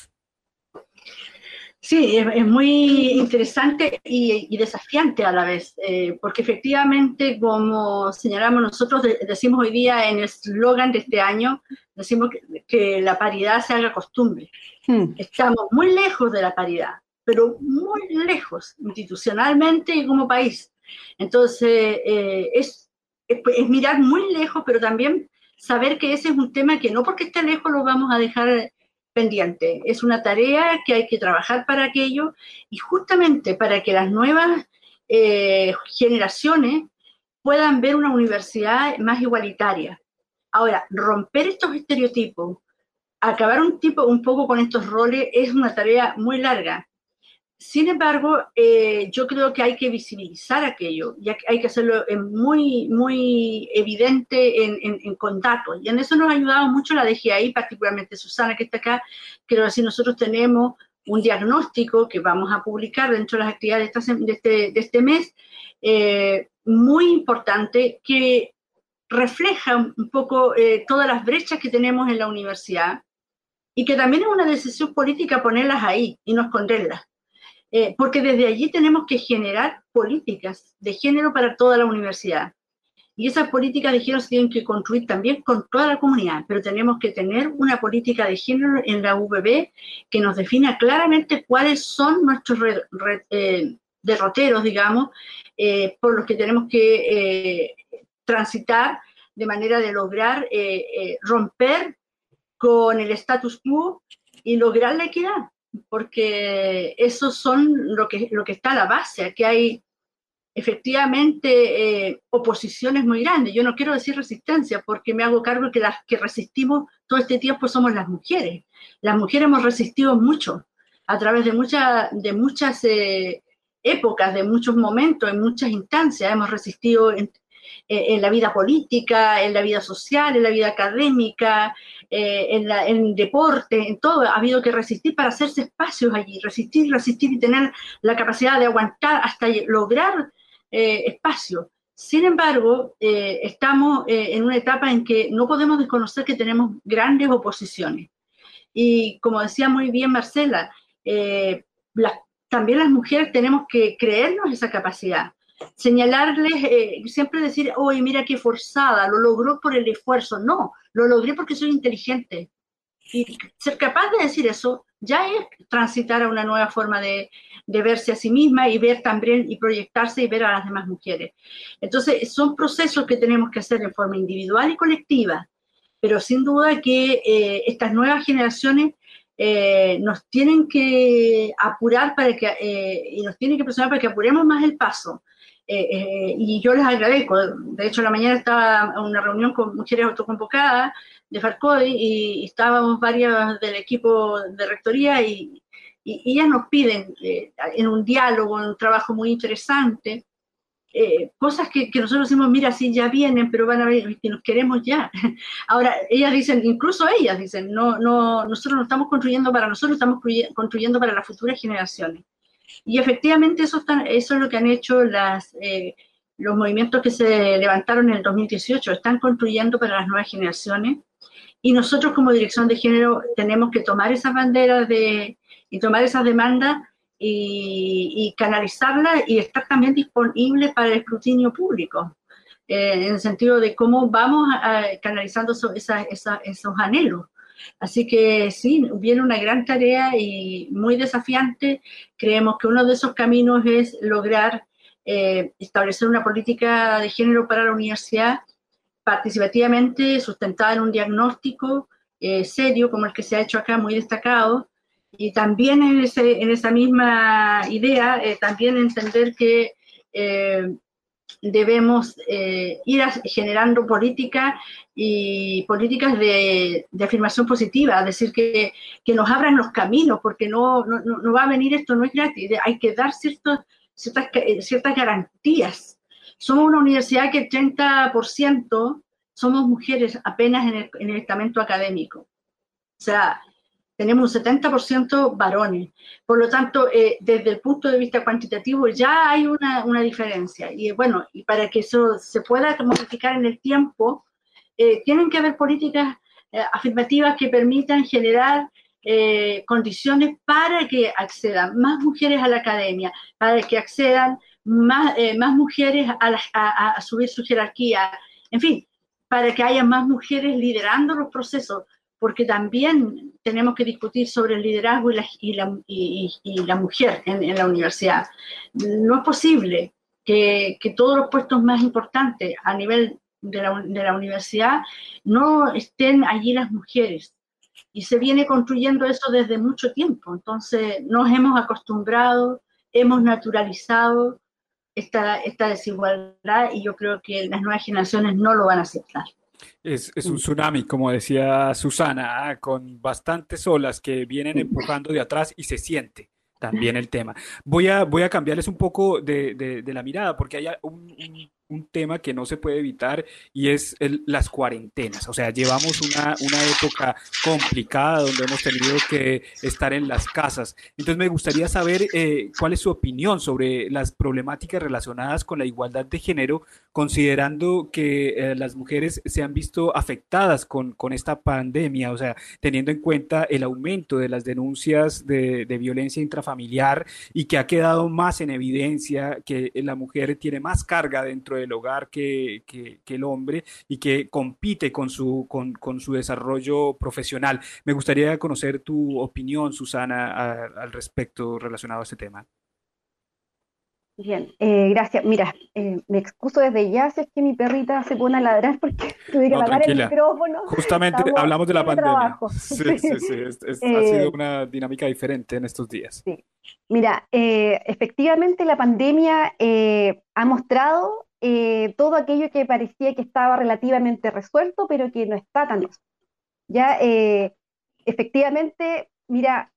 Sí, es, muy interesante y, desafiante a la vez, eh, porque efectivamente, como señalamos nosotros, decimos hoy día en el slogan de este año, decimos que, la paridad se haga costumbre. Hmm. Estamos muy lejos de la paridad, pero muy lejos institucionalmente y como país. Entonces, eh, es, es mirar muy lejos, pero también saber que ese es un tema que no porque esté lejos lo vamos a dejar pendiente. Es una tarea que hay que trabajar para aquello y justamente para que las nuevas eh, generaciones puedan ver una universidad más igualitaria. Ahora, romper estos estereotipos, acabar un, tipo, un poco con estos roles es una tarea muy larga. Sin embargo, eh, yo creo que hay que visibilizar aquello y hay que hacerlo muy, muy evidente en, en, con datos. Y en eso nos ha ayudado mucho la DGI, particularmente Susana, que está acá. Creo que si nosotros tenemos un diagnóstico que vamos a publicar dentro de las actividades de, este, de este, mes, eh, muy importante, que refleja un poco eh, todas las brechas que tenemos en la universidad y que también es una decisión política ponerlas ahí y no esconderlas. Eh, porque desde allí tenemos que generar políticas de género para toda la universidad. Y esas políticas de género se tienen que construir también con toda la comunidad, pero tenemos que tener una política de género en la UBB que nos defina claramente cuáles son nuestros eh, derroteros, digamos, eh, por los que tenemos que transitar de manera de lograr romper con el status quo y lograr la equidad porque esos son lo que, lo que está a la base, que hay efectivamente eh, oposiciones muy grandes. Yo no quiero decir resistencia porque me hago cargo que las que resistimos todo este tiempo somos las mujeres. Las mujeres hemos resistido mucho a través de, de muchas eh, épocas, de muchos momentos, en muchas instancias. Hemos resistido en, en, la vida política, en la vida social, en la vida académica, en, el deporte, en todo, ha habido que resistir para hacerse espacios allí, resistir, resistir y tener la capacidad de aguantar hasta lograr espacios. Sin embargo, estamos en una etapa en que no podemos desconocer que tenemos grandes oposiciones. Y como decía muy bien Marcela, también las mujeres tenemos que creernos esa capacidad señalarles, eh, siempre decir, oye, mira qué forzada, lo logró por el esfuerzo. No, lo logré porque soy inteligente. Y ser capaz de decir eso ya es transitar a una nueva forma de, de, verse a sí misma y ver también y proyectarse y ver a las demás mujeres. Entonces, son procesos que tenemos que hacer en forma individual y colectiva, pero sin duda que eh, estas nuevas generaciones eh, nos tienen que apurar para que, y nos tienen que presionar para que apuremos más el paso. Eh, eh, y yo les agradezco. De hecho, la mañana estaba en una reunión con mujeres autoconvocadas de Farcodi y, estábamos varias del equipo de rectoría y, ellas nos piden eh, en un diálogo, en un trabajo muy interesante, cosas que, nosotros decimos, mira, sí, ya vienen, pero van a ver que nos queremos ya. <laughs> Ahora, ellas dicen, incluso ellas dicen, no, no, nosotros no estamos construyendo para nosotros, estamos construyendo para las futuras generaciones. Y efectivamente eso, eso es lo que han hecho las, eh, los movimientos que se levantaron en el 2018, están construyendo para las nuevas generaciones. Y nosotros como Dirección de Género tenemos que tomar esas banderas de, y tomar esas demandas y, canalizarlas y estar también disponibles para el escrutinio público, eh, en el sentido de cómo vamos canalizando esos anhelos. Así que sí, viene una gran tarea y muy desafiante. Creemos que uno de esos caminos es lograr eh, establecer una política de género para la universidad participativamente, sustentada en un diagnóstico eh, serio, como el que se ha hecho acá, muy destacado, y también en, esa misma idea, eh, también entender que debemos eh, ir generando políticas y políticas de, afirmación positiva, es decir, que, que, nos abran los caminos, porque no, no, no, va a venir esto, no es gratis, hay que dar ciertos, ciertas, ciertas garantías. Somos una universidad que el 30% somos mujeres apenas en el, en el estamento académico. O sea, tenemos un 70% varones. Por lo tanto, eh, desde el punto de vista cuantitativo ya hay una, diferencia. Y bueno, y para que eso se pueda modificar en el tiempo, eh, tienen que haber políticas eh, afirmativas que permitan generar condiciones para que accedan más mujeres a la academia, para que accedan más, mujeres a subir su jerarquía, en fin, para que haya más mujeres liderando los procesos porque también tenemos que discutir sobre el liderazgo y la, y y, la mujer en, la universidad. No es posible que, que, todos los puestos más importantes a nivel de la, de la universidad no estén allí las mujeres. Y se viene construyendo eso desde mucho tiempo. Entonces nos hemos acostumbrado, hemos naturalizado esta, esta desigualdad y yo creo que las nuevas generaciones no lo van a aceptar. Es, un tsunami, como decía Susana, ah, con bastantes olas que vienen empujando de atrás y se siente también el tema. Voy a, voy a cambiarles un poco de, la mirada porque hay un, un tema que no se puede evitar y es las cuarentenas. O sea, llevamos una, una época complicada donde hemos tenido que estar en las casas. Entonces me gustaría saber eh, cuál es su opinión sobre las problemáticas relacionadas con la igualdad de género, considerando que eh, las mujeres se han visto afectadas con, con, esta pandemia, o sea, teniendo en cuenta el aumento de las denuncias de, de violencia intrafamiliar y que ha quedado más en evidencia que la mujer tiene más carga dentro de del hogar que, el hombre y que compite con su, con, con, su desarrollo profesional. Me gustaría conocer tu opinión, Susana, al respecto relacionado a este tema. Bien, eh, gracias. Mira, eh, me excuso desde ya si es que mi perrita se pone a ladrar porque <laughs> tuve que apagar el micrófono. Justamente hablamos de la pandemia. <laughs> Sí, sí, sí. ha sido eh, una dinámica diferente en estos días. Sí. Mira, efectivamente la pandemia ha mostrado eh, todo aquello que parecía que estaba relativamente resuelto, pero que no está tan resuelto. Ya, eh, efectivamente, mira,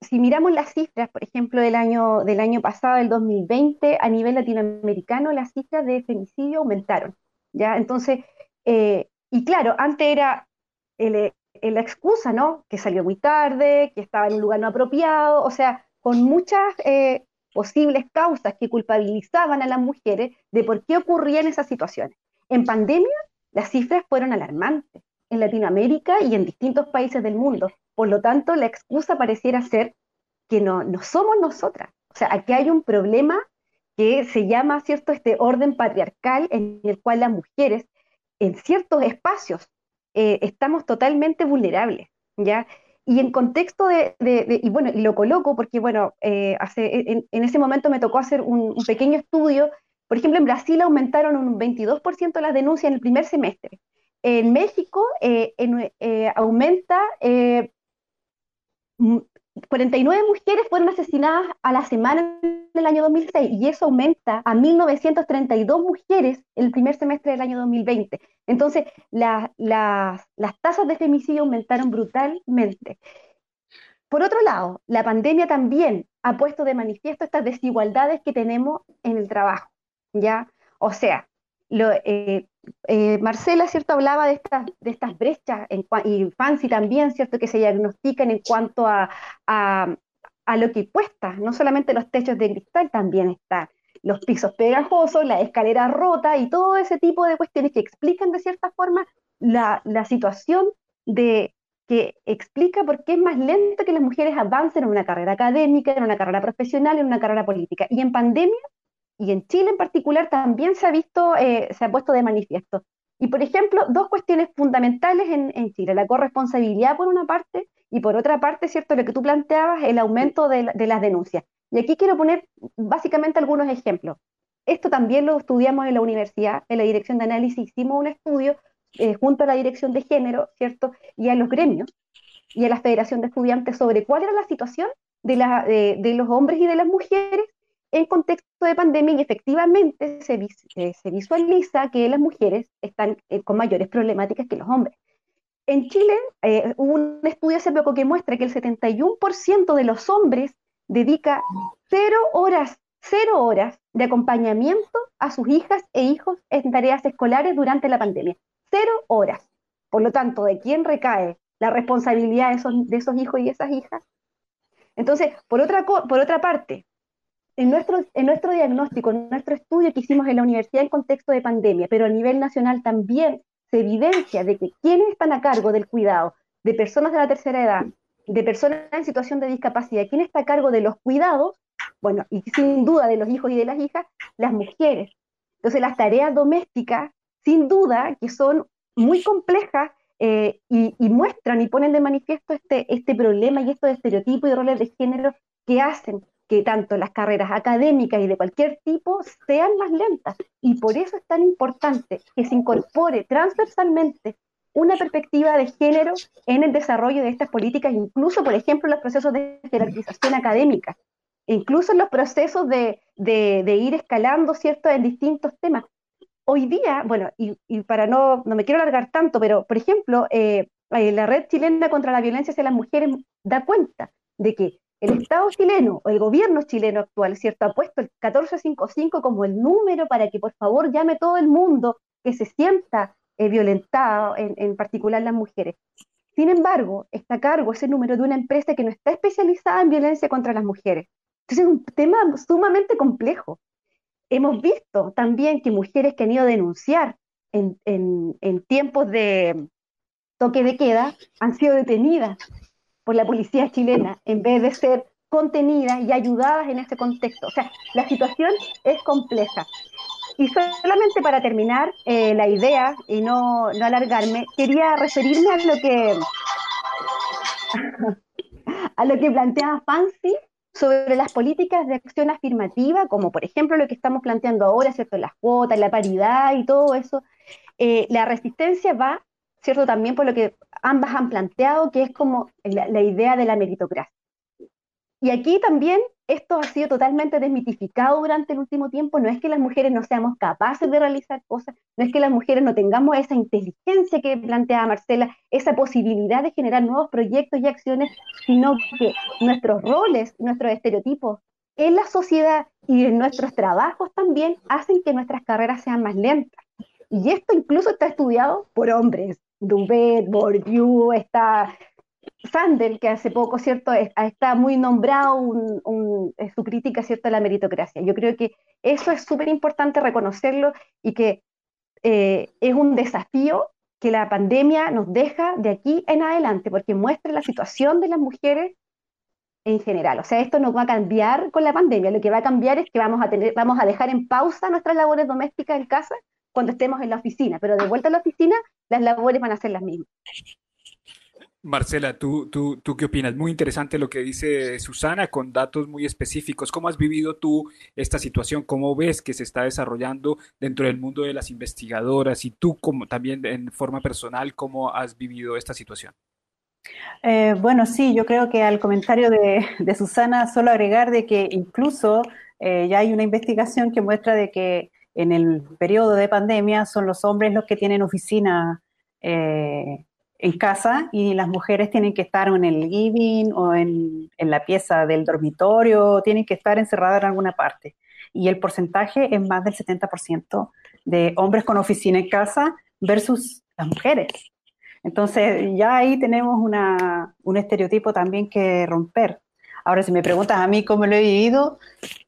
si miramos las cifras, por ejemplo, del año, del año pasado, del 2020, a nivel latinoamericano, las cifras de femicidio aumentaron. ¿ya? Entonces, eh, y claro, antes era el, en la excusa, ¿no? Que salió muy tarde, que estaba en un lugar no apropiado, o sea, con muchas eh, posibles causas que culpabilizaban a las mujeres de por qué ocurrían esas situaciones. En pandemia, las cifras fueron alarmantes en Latinoamérica y en distintos países del mundo. Por lo tanto, la excusa pareciera ser que no, no somos nosotras. O sea, aquí hay un problema que se llama, ¿cierto?, este orden patriarcal en el cual las mujeres en ciertos espacios eh, estamos totalmente vulnerables, ¿ya? Y en contexto de, y bueno, y lo coloco porque, bueno, eh, hace, en, ese momento me tocó hacer un, pequeño estudio. Por ejemplo, en Brasil aumentaron un 22% las denuncias en el primer semestre. En México eh, aumenta 49 mujeres fueron asesinadas a la semana del año 2006 y eso aumenta a 1.932 mujeres en el primer semestre del año 2020. Entonces, las tasas de femicidio aumentaron brutalmente. Por otro lado, la pandemia también ha puesto de manifiesto estas desigualdades que tenemos en el trabajo, ¿ya? O sea, lo, eh, eh, Marcela, ¿cierto? Hablaba de estas, brechas, y Fancy también, ¿cierto? Que se diagnostican en cuanto a, a, lo que cuesta, no solamente los techos de cristal, también están los pisos pegajosos, la escalera rota y todo ese tipo de cuestiones que explican de cierta forma la, la situación de que explica por qué es más lento que las mujeres avancen en una carrera académica, en una carrera profesional, en una carrera política. Y en pandemia y en Chile en particular también se ha visto, eh, se ha puesto de manifiesto. Y por ejemplo, dos cuestiones fundamentales en, Chile, la corresponsabilidad por una parte y por otra parte, ¿cierto? Lo que tú planteabas, el aumento de, las denuncias. Y aquí quiero poner básicamente algunos ejemplos. Esto también lo estudiamos en la universidad, en la dirección de análisis, hicimos un estudio eh, junto a la dirección de género, ¿cierto? Y a los gremios y a la Federación de Estudiantes sobre cuál era la situación de, la, de los hombres y de las mujeres en contexto de pandemia efectivamente se, visualiza que las mujeres están eh, con mayores problemáticas que los hombres. En Chile eh, hubo un estudio hace poco que muestra que el 71% de los hombres dedica cero horas, cero horas de acompañamiento a sus hijas e hijos en tareas escolares durante la pandemia. Cero horas. Por lo tanto, ¿de quién recae la responsabilidad de esos, de esos hijos y esas hijas? Entonces, por otra, por otra parte, en nuestro, en nuestro diagnóstico, en nuestro estudio que hicimos en la universidad en contexto de pandemia, pero a nivel nacional también se evidencia de que quienes están a cargo del cuidado de personas de la tercera edad, de personas en situación de discapacidad, quién está a cargo de los cuidados, bueno, y sin duda de los hijos y de las hijas, las mujeres. Entonces las tareas domésticas, sin duda, que son muy complejas eh, y, muestran y ponen de manifiesto este, este problema y estos estereotipos y roles de género que hacen que tanto las carreras académicas y de cualquier tipo sean más lentas. Y por eso es tan importante que se incorpore transversalmente una perspectiva de género en el desarrollo de estas políticas, incluso, por ejemplo, en los procesos de jerarquización académica, incluso en los procesos de, ir escalando, ¿cierto?, en distintos temas. Hoy día, bueno, y, para no, no me quiero alargar tanto, pero, por ejemplo, eh, eh, la Red Chilena contra la Violencia hacia las Mujeres da cuenta de que el Estado chileno o el gobierno chileno actual, ¿cierto? Ha puesto el 1455 como el número para que por favor llame todo el mundo que se sienta eh, violentado, en, particular las mujeres. Sin embargo, está a cargo ese número de una empresa que no está especializada en violencia contra las mujeres. Entonces es un tema sumamente complejo. Hemos visto también que mujeres que han ido a denunciar en, en tiempos de toque de queda han sido detenidas por la policía chilena en vez de ser contenidas y ayudadas en ese contexto. O sea, la situación es compleja. Y solamente para terminar eh, la idea y no, no alargarme, quería referirme a lo que <laughs> a lo que planteaba Fancy sobre las políticas de acción afirmativa, como por ejemplo lo que estamos planteando ahora, ¿cierto? Las cuotas, la paridad y todo eso. Eh, la resistencia va ¿cierto? También por lo que ambas han planteado, que es como la, idea de la meritocracia. Y aquí también esto ha sido totalmente desmitificado durante el último tiempo. No es que las mujeres no seamos capaces de realizar cosas, no es que las mujeres no tengamos esa inteligencia que planteaba Marcela, esa posibilidad de generar nuevos proyectos y acciones, sino que nuestros roles, nuestros estereotipos en la sociedad y en nuestros trabajos también hacen que nuestras carreras sean más lentas. Y esto incluso está estudiado por hombres Dubet, Bourdieu, está Sandel, que hace poco, ¿cierto?, está muy nombrado un, su crítica, ¿cierto?, a la meritocracia. Yo creo que eso es súper importante reconocerlo y que eh, es un desafío que la pandemia nos deja de aquí en adelante, porque muestra la situación de las mujeres en general. O sea, esto no va a cambiar con la pandemia. Lo que va a cambiar es que vamos a tener, vamos a dejar en pausa nuestras labores domésticas en casa cuando estemos en la oficina, pero de vuelta a la oficina, las labores van a ser las mismas. Marcela, ¿tú, tú, ¿tú qué opinas? Muy interesante lo que dice Susana con datos muy específicos. ¿Cómo has vivido tú esta situación? ¿Cómo ves que se está desarrollando dentro del mundo de las investigadoras? Y tú como también en forma personal, ¿cómo has vivido esta situación? Eh, bueno, sí, yo creo que al comentario de, Susana solo agregar de que incluso eh, ya hay una investigación que muestra de que en el periodo de pandemia son los hombres los que tienen oficina eh, en casa y las mujeres tienen que estar en el living o en, la pieza del dormitorio, tienen que estar encerradas en alguna parte. Y el porcentaje es más del 70% de hombres con oficina en casa versus las mujeres. Entonces ya ahí tenemos una, un estereotipo también que romper. Ahora, si me preguntas a mí cómo lo he vivido,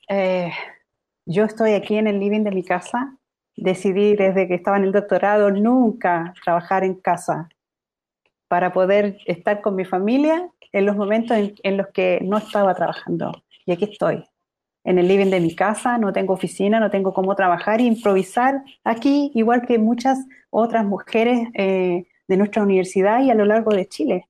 eh, yo estoy aquí en el living de mi casa. Decidí desde que estaba en el doctorado nunca trabajar en casa para poder estar con mi familia en los momentos en, los que no estaba trabajando. Y aquí estoy, en el living de mi casa, no tengo oficina, no tengo cómo trabajar e improvisar aquí, igual que muchas otras mujeres eh, de nuestra universidad y a lo largo de Chile.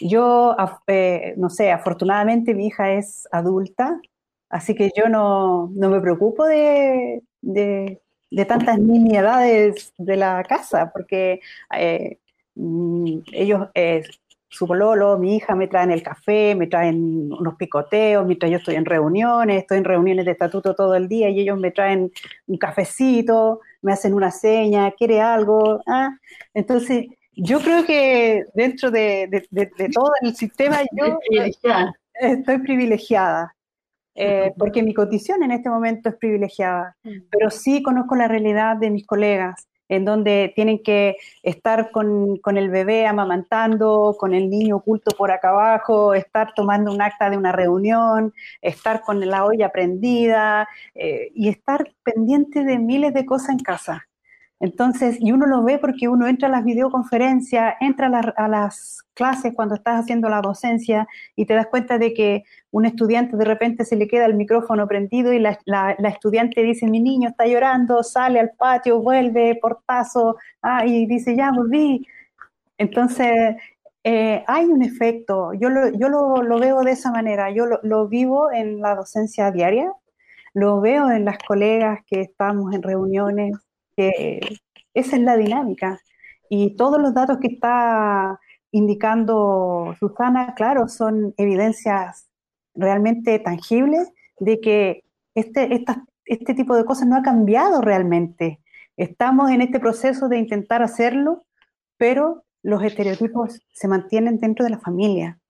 Yo, eh, no sé, afortunadamente mi hija es adulta, así que yo no, me preocupo de, de, tantas nimiedades de la casa, porque eh, Mm, ellos, eh, su pololo, mi hija me traen el café, me traen unos picoteos, mientras yo estoy en reuniones, estoy en reuniones de estatuto todo el día y ellos me traen un cafecito, me hacen una seña, quiere algo. ¿ah? Entonces, yo creo que dentro de, todo el sistema yo estoy privilegiada. Eh, porque mi condición en este momento es privilegiada, mm. pero sí conozco la realidad de mis colegas, en donde tienen que estar con, el bebé amamantando, con el niño oculto por acá abajo, estar tomando un acta de una reunión, estar con la olla prendida eh, y estar pendiente de miles de cosas en casa. Entonces, y uno lo ve porque uno entra a las videoconferencias, entra a, las clases cuando estás haciendo la docencia y te das cuenta de que un estudiante de repente se le queda el micrófono prendido y la, estudiante dice, mi niño está llorando, sale al patio, vuelve, portazo, ah, y dice, ya volví. Entonces, eh, hay un efecto, yo lo, yo lo, veo de esa manera, yo lo, lo vivo en la docencia diaria, lo veo en las colegas que estamos en reuniones que esa es la dinámica. Y todos los datos que está indicando Susana, claro, son evidencias realmente tangibles de que este, este tipo de cosas no ha cambiado realmente. Estamos en este proceso de intentar hacerlo, pero los estereotipos se mantienen dentro de la familia.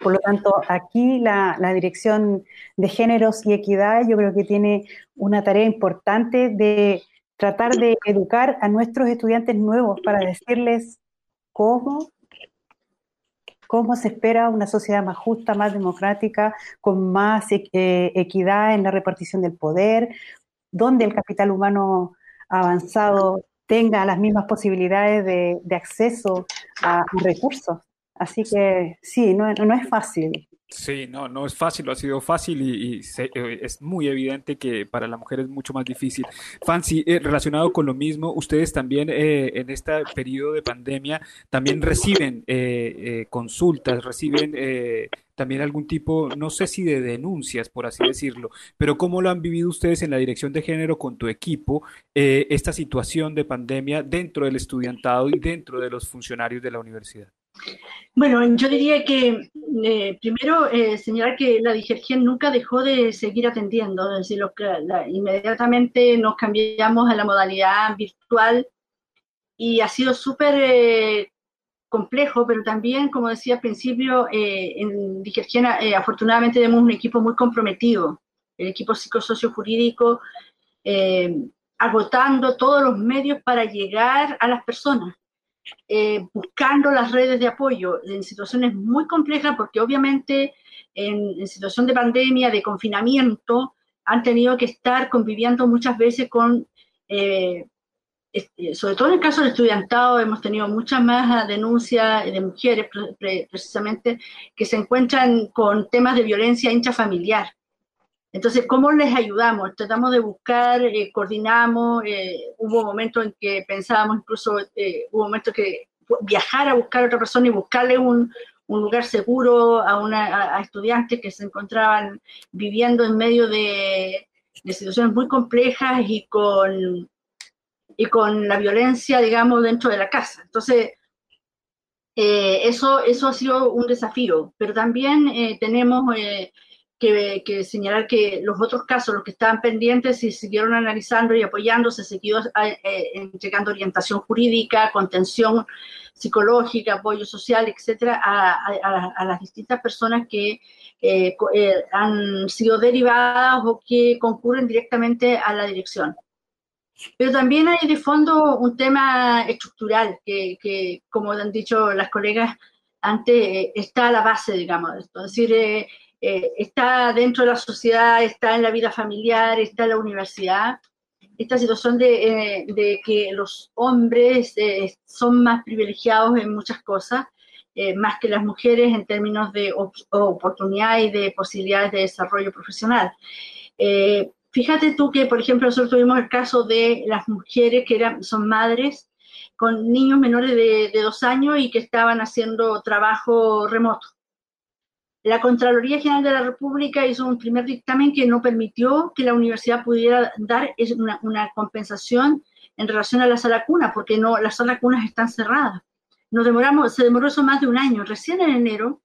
Por lo tanto, aquí la, la, Dirección de Géneros y Equidad yo creo que tiene una tarea importante de tratar de educar a nuestros estudiantes nuevos para decirles cómo, cómo se espera una sociedad más justa, más democrática, con más eh, equidad en la repartición del poder, donde el capital humano avanzado tenga las mismas posibilidades de, acceso a recursos. Así que sí, no, no es fácil. Sí, no, no es fácil, no ha sido fácil y, eh, es muy evidente que para la mujer es mucho más difícil. Fancy, eh, relacionado con lo mismo, ustedes también eh, en este periodo de pandemia también reciben consultas, reciben también algún tipo, no sé si de denuncias, por así decirlo, pero ¿cómo lo han vivido ustedes en la dirección de género con tu equipo, esta situación de pandemia dentro del estudiantado y dentro de los funcionarios de la universidad? Bueno, yo diría que eh, primero eh, señalar que la Digergen nunca dejó de seguir atendiendo, es decir, lo que, inmediatamente nos cambiamos a la modalidad virtual y ha sido súper eh, complejo, pero también, como decía al principio, en Digergen afortunadamente tenemos un equipo muy comprometido, el equipo psicosocio jurídico, agotando todos los medios para llegar a las personas eh, buscando las redes de apoyo en situaciones muy complejas, porque obviamente en, situación de pandemia, de confinamiento, han tenido que estar conviviendo muchas veces con, eh, sobre todo en el caso del estudiantado, hemos tenido muchas más denuncias de mujeres precisamente que se encuentran con temas de violencia intrafamiliar. Entonces, ¿cómo les ayudamos? Tratamos de buscar, eh, coordinamos, eh, hubo momentos en que pensábamos incluso, eh, hubo momentos que viajar a buscar a otra persona y buscarle un, un lugar seguro a, una, a, estudiantes que se encontraban viviendo en medio de, de situaciones muy complejas y con, y con la violencia, digamos, dentro de la casa. Entonces, eso, eso ha sido un desafío, pero también tenemos que, señalar que los otros casos, los que estaban pendientes, se siguieron analizando y apoyando, se eh, eh, entregando orientación jurídica, contención psicológica, apoyo social, etcétera, a, las distintas personas que eh, han sido derivadas o que concurren directamente a la dirección. Pero también hay de fondo un tema estructural que, que como han dicho las colegas antes, está a la base, digamos, Es decir, eh, está dentro de la sociedad, está en la vida familiar, está en la universidad. Esta situación de, eh, que los hombres eh, son más privilegiados en muchas cosas, más que las mujeres en términos de oportunidades y de posibilidades de desarrollo profesional. Fíjate tú que, por ejemplo, nosotros tuvimos el caso de las mujeres que eran, son madres con niños menores de, de dos años y que estaban haciendo trabajo remoto la Contraloría General de la República hizo un primer dictamen que no permitió que la universidad pudiera dar una, una compensación en relación a la sala cuna, porque no, las salas cunas están cerradas. Nos demoramos, se demoró eso más de un año. Recién en enero,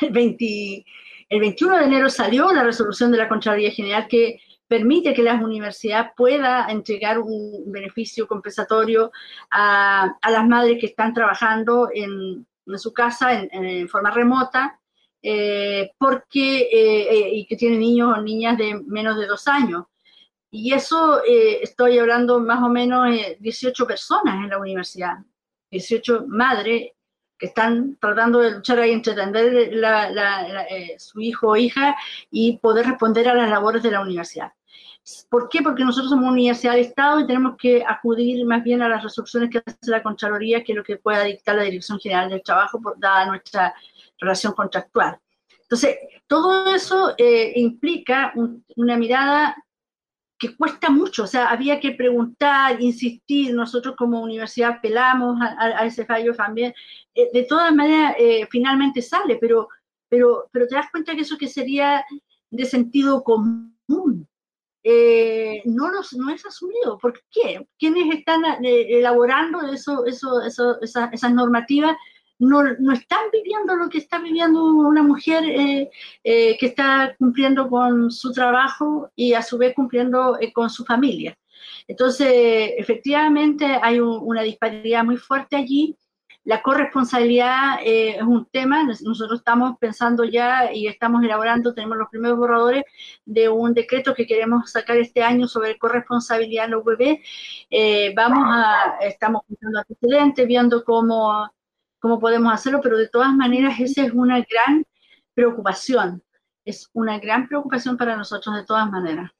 el, 20, el 21 de enero salió la resolución de la Contraloría General que permite que las universidades puedan entregar un beneficio compensatorio a, las madres que están trabajando en, en su casa en, forma remota eh, porque, eh, eh, y que tiene niños o niñas de menos de dos años. Y eso estoy hablando más o menos de 18 personas en la universidad, 18 madres que están tratando de luchar ahí entre atender su hijo o hija y poder responder a las labores de la universidad. ¿Por qué? Porque nosotros somos una universidad de Estado y tenemos que acudir más bien a las resoluciones que hace la Contraloría, que lo que pueda dictar la Dirección General del Trabajo, por, dada nuestra relación contractual. Entonces, todo eso eh, implica una mirada que cuesta mucho, o sea, había que preguntar, insistir, nosotros como universidad apelamos a, ese fallo también, eh, de todas maneras eh, finalmente sale, pero, pero, pero te das cuenta que eso que sería de sentido común, no, los, no es asumido. ¿Por qué? ¿Quiénes están elaborando eso, eso, eso, esas normativas? no, no, están viviendo lo que está viviendo una mujer eh, eh, que está cumpliendo con su trabajo y a su vez cumpliendo eh, con su familia. Entonces, efectivamente, hay una disparidad muy fuerte allí. La corresponsabilidad es un tema, nosotros estamos pensando ya y estamos elaborando, tenemos los primeros borradores de un decreto que queremos sacar este año sobre corresponsabilidad en los bebés. vamos a, estamos juntando antecedentes, viendo cómo cómo podemos hacerlo, pero de todas maneras esa es una gran preocupación, es una gran preocupación para nosotros de todas maneras.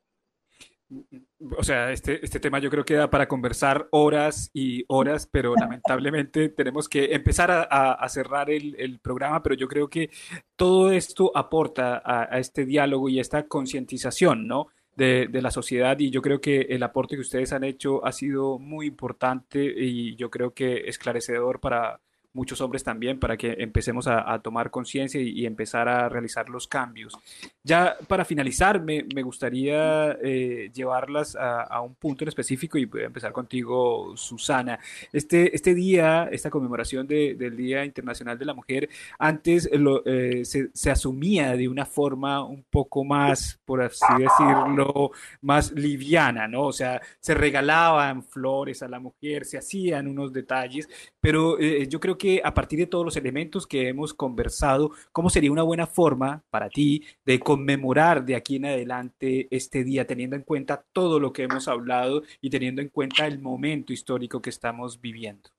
O sea, este, este tema yo creo que da para conversar horas y horas, pero <laughs> lamentablemente tenemos que empezar a, cerrar el, programa, pero yo creo que todo esto aporta a, este diálogo y a esta concientización, ¿no? De, de, la sociedad y yo creo que el aporte que ustedes han hecho ha sido muy importante y yo creo que esclarecedor para, muchos hombres también, para que empecemos a, tomar conciencia y, empezar a realizar los cambios. Ya para finalizar, me, gustaría eh, llevarlas a, un punto en específico y voy a empezar contigo, Susana. Este, este día, esta conmemoración del Día Internacional de la Mujer, antes eh, se, se, asumía de una forma un poco más, por así decirlo, más liviana, ¿no? O sea, se regalaban flores a la mujer, se hacían unos detalles, pero eh, yo creo que a partir de todos los elementos que hemos conversado, ¿cómo sería una buena forma para ti de conmemorar de aquí en adelante este día, teniendo en cuenta todo lo que hemos hablado y teniendo en cuenta el momento histórico que estamos viviendo?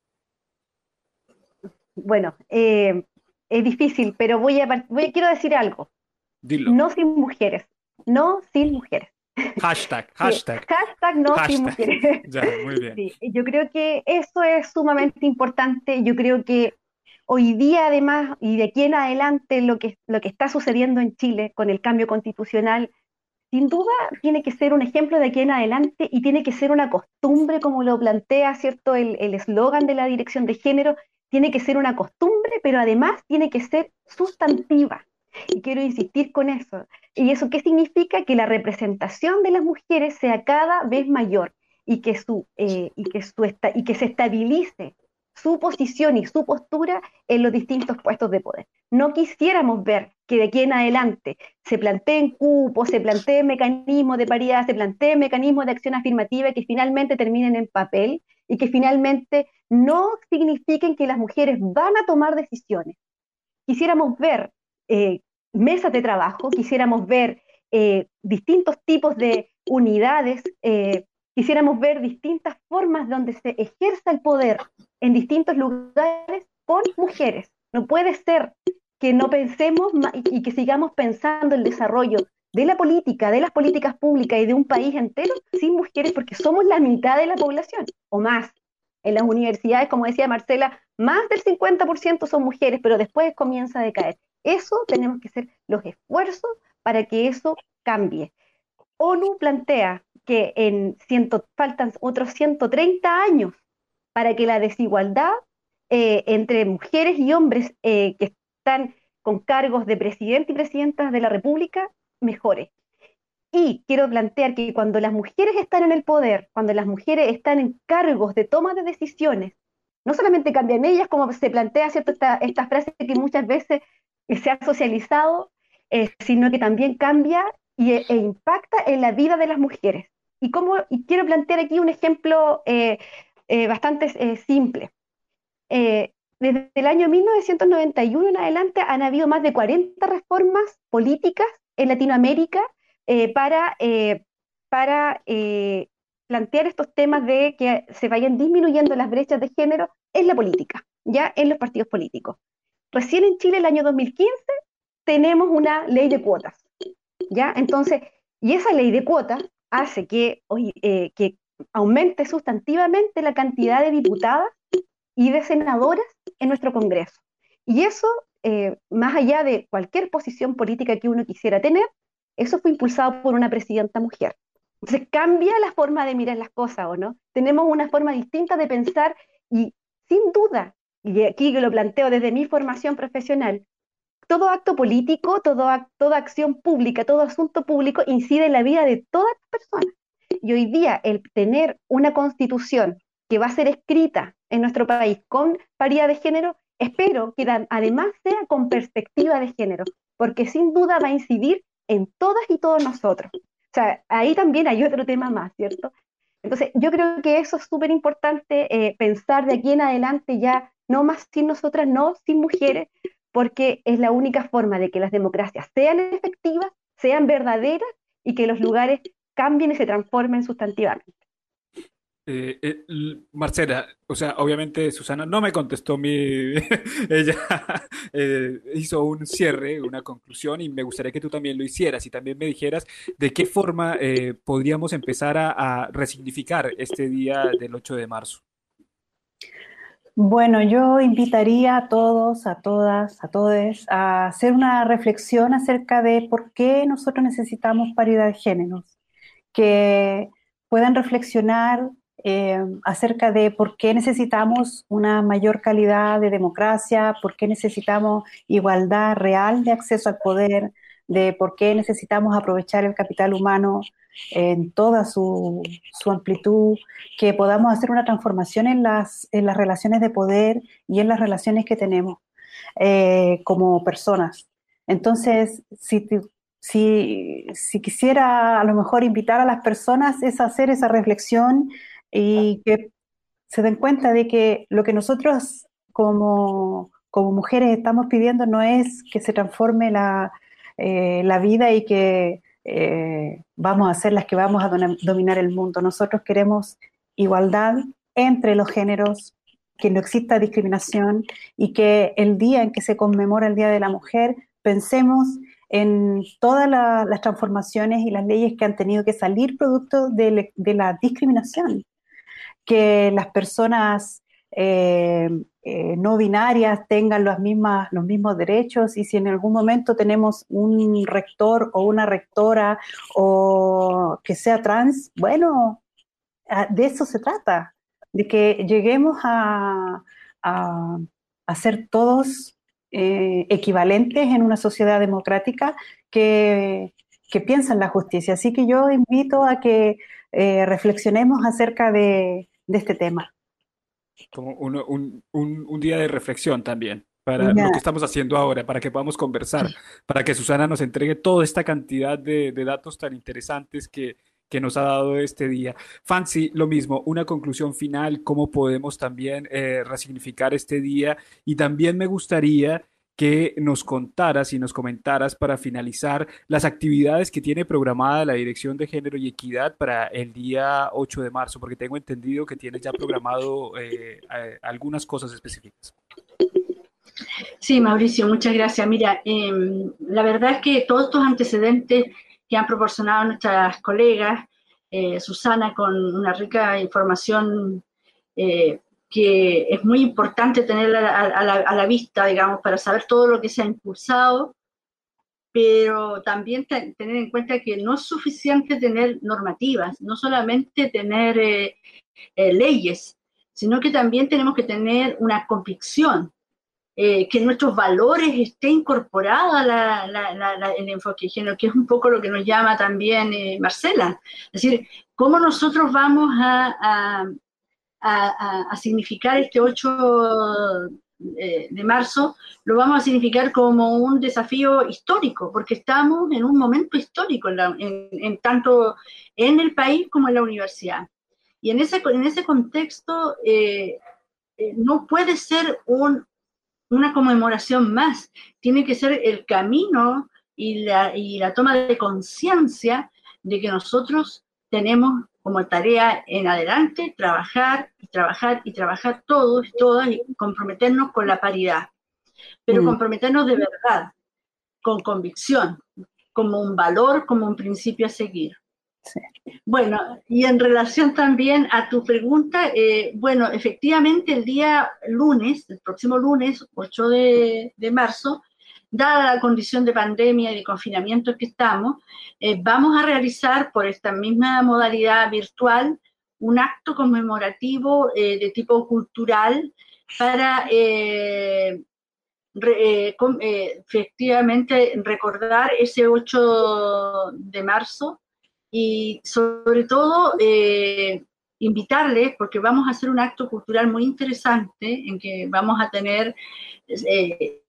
bueno, eh, es difícil, pero voy a, voy, quiero decir algo. Dilo. No sin mujeres, no sin mujeres. Hashtag, hashtag. hashtag no sin mujeres. <laughs> Ya, muy bien. yo creo que eso es sumamente importante. Yo creo que hoy día, además, y de aquí en adelante, lo que, lo que está sucediendo en Chile con el cambio constitucional, sin duda tiene que ser un ejemplo de aquí en adelante y tiene que ser una costumbre, como lo plantea, ¿cierto? El eslogan de la dirección de género, tiene que ser una costumbre, pero además tiene que ser sustantiva. Y quiero insistir con eso. ¿Y eso qué significa? Que la representación de las mujeres sea cada vez mayor y que, su, eh, y que, su y que se estabilice su posición y su postura en los distintos puestos de poder. No quisiéramos ver que de aquí en adelante se planteen cupos, se planteen mecanismos de paridad, se planteen mecanismos de acción afirmativa que finalmente terminen en papel y que finalmente no signifiquen que las mujeres van a tomar decisiones. Quisiéramos ver eh, mesas de trabajo, quisiéramos ver eh, distintos tipos de unidades, eh, quisiéramos ver distintas formas donde se ejerza el poder en distintos lugares por mujeres. No puede ser que no pensemos y que sigamos pensando el desarrollo de la política, de las políticas públicas y de un país entero sin mujeres, porque somos la mitad de la población o más. En las universidades, como decía Marcela, más del 50% son mujeres, pero después comienza a decaer. Eso tenemos que hacer los esfuerzos para que eso cambie. ONU plantea que en faltan otros 130 años para que la desigualdad eh, entre mujeres y hombres eh, que están con cargos de presidente y presidentas de la República mejore. Y quiero plantear que cuando las mujeres están en el poder, cuando las mujeres están en cargos de toma de decisiones, no solamente cambian ellas, como se plantea ¿cierto? Esta frase que muchas veces se ha socializado, eh, sino que también cambia y, e, impacta en la vida de las mujeres. Y, quiero plantear aquí un ejemplo eh, bastante eh, simple. Eh, desde el año 1991 en adelante han habido más de 40 reformas políticas en Latinoamérica para, para plantear estos temas de que se vayan disminuyendo las brechas de género en la política, ya en los partidos políticos. Recién en Chile, el año 2015, tenemos una ley de cuotas, ¿ya? Entonces, y esa ley de cuotas hace que, que aumente sustantivamente la cantidad de diputadas y de senadoras en nuestro Congreso. Y eso, eh, más allá de cualquier posición política que uno quisiera tener, eso fue impulsado por una presidenta mujer. Entonces cambia la forma de mirar las cosas, ¿o no? Tenemos una forma distinta de pensar y sin duda, y aquí lo planteo desde mi formación profesional, todo acto político, todo, toda acción pública, todo asunto público incide en la vida de todas las personas. Y hoy día el tener una constitución que va a ser escrita en nuestro país con paridad de género, espero que además sea con perspectiva de género, porque sin duda va a incidir en todas y todos nosotros. O sea, ahí también hay otro tema más, ¿cierto? Entonces, yo creo que eso es súper importante, eh, pensar de aquí en adelante ya no más sin nosotras, no sin mujeres, porque es la única forma de que las democracias sean efectivas, sean verdaderas y que los lugares cambien y se transformen sustantivamente. Eh, eh, Marcela, o sea, obviamente Susana no me contestó mi, <laughs> ella <laughs> eh, hizo un cierre, una conclusión y me gustaría que tú también lo hicieras y también me dijeras de qué forma podríamos empezar a, resignificar este día del 8 de marzo. Bueno, yo invitaría a todos, a todas, a todos a hacer una reflexión acerca de por qué nosotros necesitamos paridad de géneros que puedan reflexionar eh, acerca de por qué necesitamos una mayor calidad de democracia, por qué necesitamos igualdad real de acceso al poder, de por qué necesitamos aprovechar el capital humano en toda su, amplitud, que podamos hacer una transformación en las, en las relaciones de poder y en las relaciones que tenemos eh, como personas. Entonces, si si, quisiera a lo mejor invitar a las personas es hacer esa reflexión y que se den cuenta de que lo que nosotros como, mujeres estamos pidiendo no es que se transforme la, eh, vida y que eh, vamos a ser las que vamos a dominar el mundo. Nosotros queremos igualdad entre los géneros, que no exista discriminación y que el día en que se conmemora el Día de la Mujer pensemos en todas las transformaciones y las leyes que han tenido que salir producto de, la discriminación, que las personas eh, eh, no binarias tengan las mismas, los mismos derechos y si en algún momento tenemos un rector o una rectora o que sea trans, bueno, ah, de eso se trata, de que lleguemos a, a, ser todos eh, equivalentes en una sociedad democrática que, que, piensa en la justicia. Así que yo invito a que eh, reflexionemos acerca de, este tema. Como un, un, día de reflexión también para lo que estamos haciendo ahora, para que podamos conversar, para que Susana nos entregue toda esta cantidad de, de datos tan interesantes que, que nos ha dado este día. Fancy, lo mismo, una conclusión final, cómo podemos también eh, resignificar este día y también me gustaría que nos contaras y nos comentaras para finalizar las actividades que tiene programada la Dirección de Género y Equidad para el día 8 de marzo, porque tengo entendido que tienes ya programado eh, algunas cosas específicas. Sí, Mauricio, muchas gracias. Mira, em, la verdad es que todos estos antecedentes que han proporcionado nuestras colegas, eh, Susana, con una rica información eh, que es muy importante tener a, la, vista, digamos, para saber todo lo que se ha impulsado, pero también tener en cuenta que no es suficiente tener normativas, no solamente tener eh, leyes, sino que también tenemos que tener una convicción eh, que nuestros valores esté incorporada el enfoque de género, que es un poco lo que nos llama también eh, Marcela. Es decir, cómo nosotros vamos a, a, significar este 8 eh, de marzo, lo vamos a significar como un desafío histórico, porque estamos en un momento histórico, en, tanto en el país como en la universidad. Y en ese, en ese contexto, no puede ser un una conmemoración más, tiene que ser el camino y la, y la toma de conciencia de que nosotros tenemos como tarea en adelante trabajar y trabajar y trabajar todos, todas y comprometernos con la paridad, pero mm. comprometernos de verdad, con convicción, como un valor, como un principio a seguir. Bueno, y en relación también a tu pregunta, eh, bueno, efectivamente el día lunes, el próximo lunes, 8 de, marzo, dada la condición de pandemia y de confinamiento en que estamos, eh, vamos a realizar por esta misma modalidad virtual un acto conmemorativo eh, de tipo cultural para efectivamente recordar ese 8 de marzo y sobre todo eh, invitarles, porque vamos a hacer un acto cultural muy interesante en que vamos a tener eh,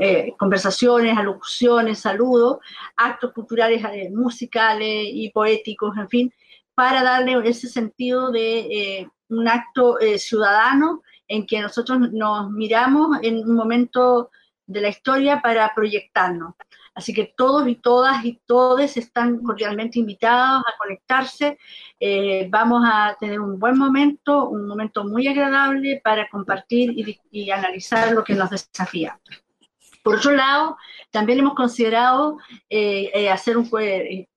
eh, conversaciones, alocuciones, saludos, actos culturales musicales y poéticos, en fin, para darle ese sentido de un acto ciudadano en que nosotros nos miramos en un momento de la historia para proyectarnos. Así que todos y todas y todos están cordialmente invitados a conectarse. Eh, vamos a tener un buen momento, un momento muy agradable para compartir y, analizar lo que nos desafía. Por otro lado, también hemos considerado eh, eh, hacer un,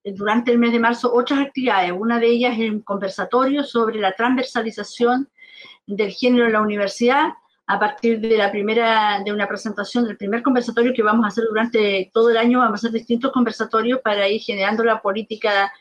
durante el mes de marzo otras actividades. Una de ellas es un conversatorio sobre la transversalización del género en la universidad a partir de la primera, de una presentación, del primer conversatorio que vamos a hacer durante todo el año, vamos a hacer distintos conversatorios para ir generando la política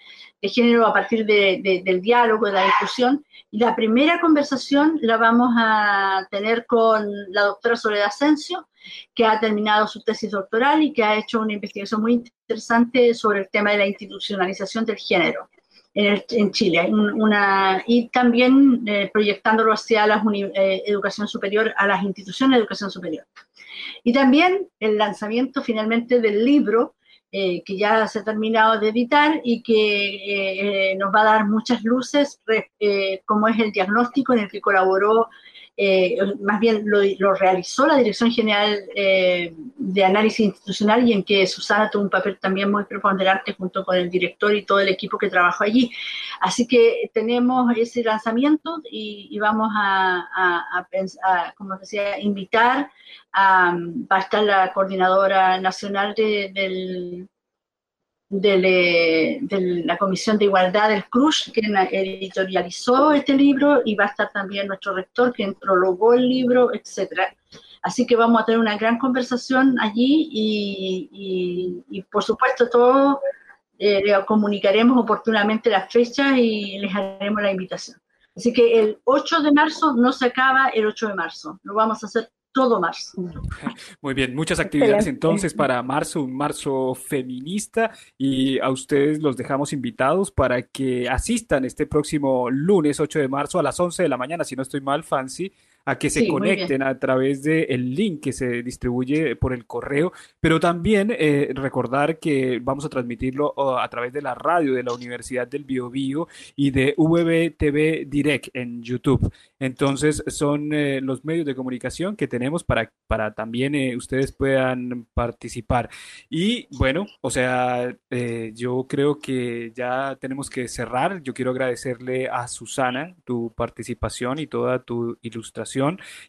de género a partir del diálogo, de la discusión. Y la primera conversación la vamos a tener con la doctora Soledad Asensio, que ha terminado su tesis doctoral y que ha hecho una investigación muy interesante sobre el tema de la institucionalización del género en, Chile. Una, y también eh, proyectándolo hacia la eh, educación superior, a las instituciones de educación superior. Y también el lanzamiento finalmente del libro, eh, que ya se ha terminado de editar y que nos va a dar muchas luces, como es el diagnóstico en el que colaboró eh, más bien lo, realizó la Dirección General eh, de Análisis Institucional y en que Susana tuvo un papel también muy preponderante junto con el director y todo el equipo que trabajó allí. Así que tenemos ese lanzamiento y, vamos a, a, como decía, invitar a, va a estar la coordinadora nacional del de, la Comisión de Igualdad del CRUS, que editorializó este libro, y va a estar también nuestro rector, que prologó el libro, etcétera. Así que vamos a tener una gran conversación allí y, por supuesto todos eh, le comunicaremos oportunamente las fechas y les haremos la invitación. Así que el 8 de marzo no se acaba el 8 de marzo, lo vamos a hacer todo marzo. <laughs> Muy bien, muchas actividades entonces para marzo, un marzo feminista y a ustedes los dejamos invitados para que asistan este próximo lunes 8 de marzo a las 11 de la mañana, si no estoy mal, Fancy, a que se conecten a través del link que se distribuye por el correo, pero también eh, recordar que vamos a transmitirlo a través de la radio de la Universidad del Biobío y de VBTV Direct en YouTube. Entonces son eh, los medios de comunicación que tenemos para, para también eh, ustedes puedan participar. Y bueno, o sea, yo creo que ya tenemos que cerrar. Yo quiero agradecerle a Susana tu participación y toda tu ilustración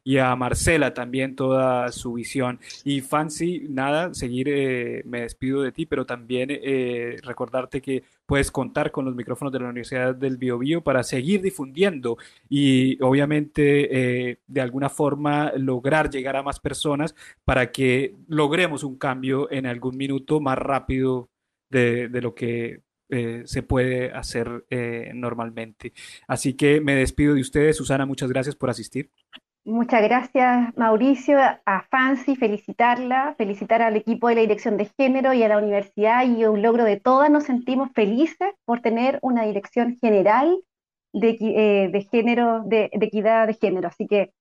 y a Marcela también toda su visión. Y Fancy, nada, seguir, eh, me despido de ti, pero también eh, recordarte que puedes contar con los micrófonos de la Universidad del Biobío para seguir difundiendo y obviamente eh, de alguna forma lograr llegar a más personas para que logremos un cambio en algún minuto más rápido de, de lo que eh, se puede hacer eh, normalmente. Así que me despido de ustedes. Susana, muchas gracias por asistir. Muchas gracias, Mauricio, a Fancy, felicitarla, felicitar al equipo de la Dirección de Género y a la universidad y un logro de todas. Nos sentimos felices por tener una dirección general de, eh, género, de, de, equidad de género. Así que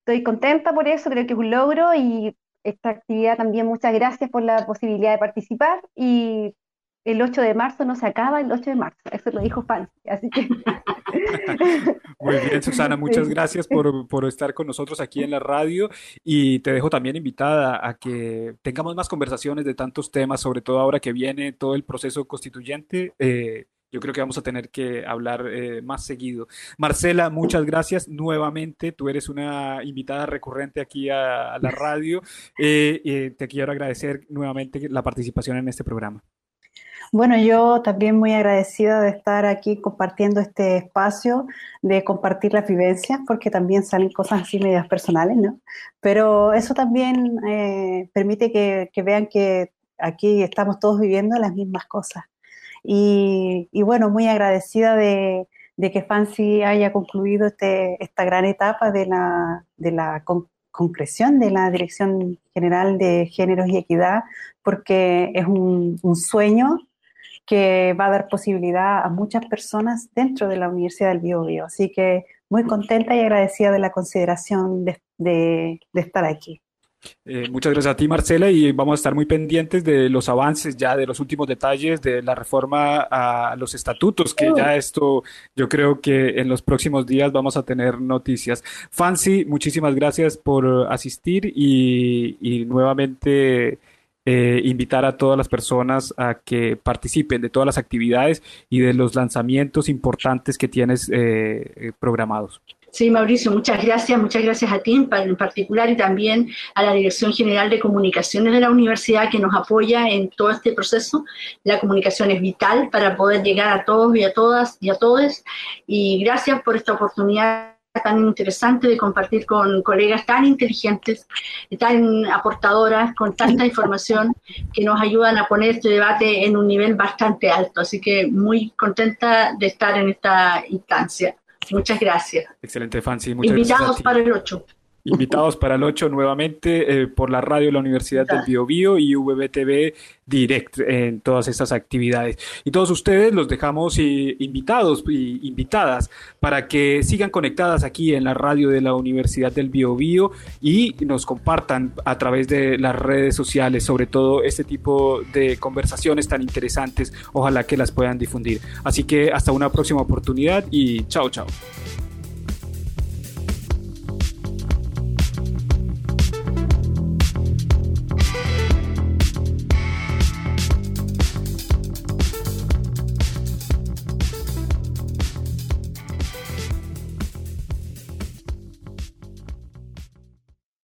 estoy contenta por eso, creo que es un logro y esta actividad también muchas gracias por la posibilidad de participar y el 8 de marzo no se acaba el 8 de marzo, eso lo dijo Fancy, así que... <laughs> Muy bien, Susana, muchas gracias por, por, estar con nosotros aquí en la radio y te dejo también invitada a que tengamos más conversaciones de tantos temas, sobre todo ahora que viene todo el proceso constituyente. Eh, yo creo que vamos a tener que hablar eh, más seguido. Marcela, muchas gracias nuevamente. Tú eres una invitada recurrente aquí a, la radio. Eh, te quiero agradecer nuevamente la participación en este programa. Bueno, yo también muy agradecida de estar aquí compartiendo este espacio, de compartir las vivencias, porque también salen cosas así medias personales, ¿no? Pero eso también eh, permite que, vean que aquí estamos todos viviendo las mismas cosas. Y, bueno, muy agradecida de, que Fancy haya concluido este, esta gran etapa de la, de la concreción de la Dirección General de Géneros y Equidad, porque es un, un sueño que va a dar posibilidad a muchas personas dentro de la Universidad del Bio, Bio. Así que muy contenta y agradecida de la consideración de, de, estar aquí. Eh, muchas gracias a ti, Marcela, y vamos a estar muy pendientes de los avances ya, de los últimos detalles de la reforma a los estatutos, que ya esto, yo creo que en los próximos días vamos a tener noticias. Fancy, muchísimas gracias por asistir y, y nuevamente eh, invitar a todas las personas a que participen de todas las actividades y de los lanzamientos importantes que tienes eh, eh, programados. Sí, Mauricio, muchas gracias, muchas gracias a ti en particular y también a la Dirección General de Comunicaciones de la universidad que nos apoya en todo este proceso. La comunicación es vital para poder llegar a todos y a todas y a todos. Y gracias por esta oportunidad tan interesante de compartir con colegas tan inteligentes, tan aportadoras, con tanta información que nos ayudan a poner este debate en un nivel bastante alto. Así que muy contenta de estar en esta instancia. Muchas gracias. Excelente, Fancy. Muchas Invitados para el 8 invitados para el 8 nuevamente eh, por la radio de la Universidad del Bio, Bio y VBTV Direct en todas estas actividades. Y todos ustedes los dejamos invitados y invitadas para que sigan conectadas aquí en la radio de la Universidad del Bio, Bio y nos compartan a través de las redes sociales, sobre todo este tipo de conversaciones tan interesantes. Ojalá que las puedan difundir. Así que hasta una próxima oportunidad y chao, chao.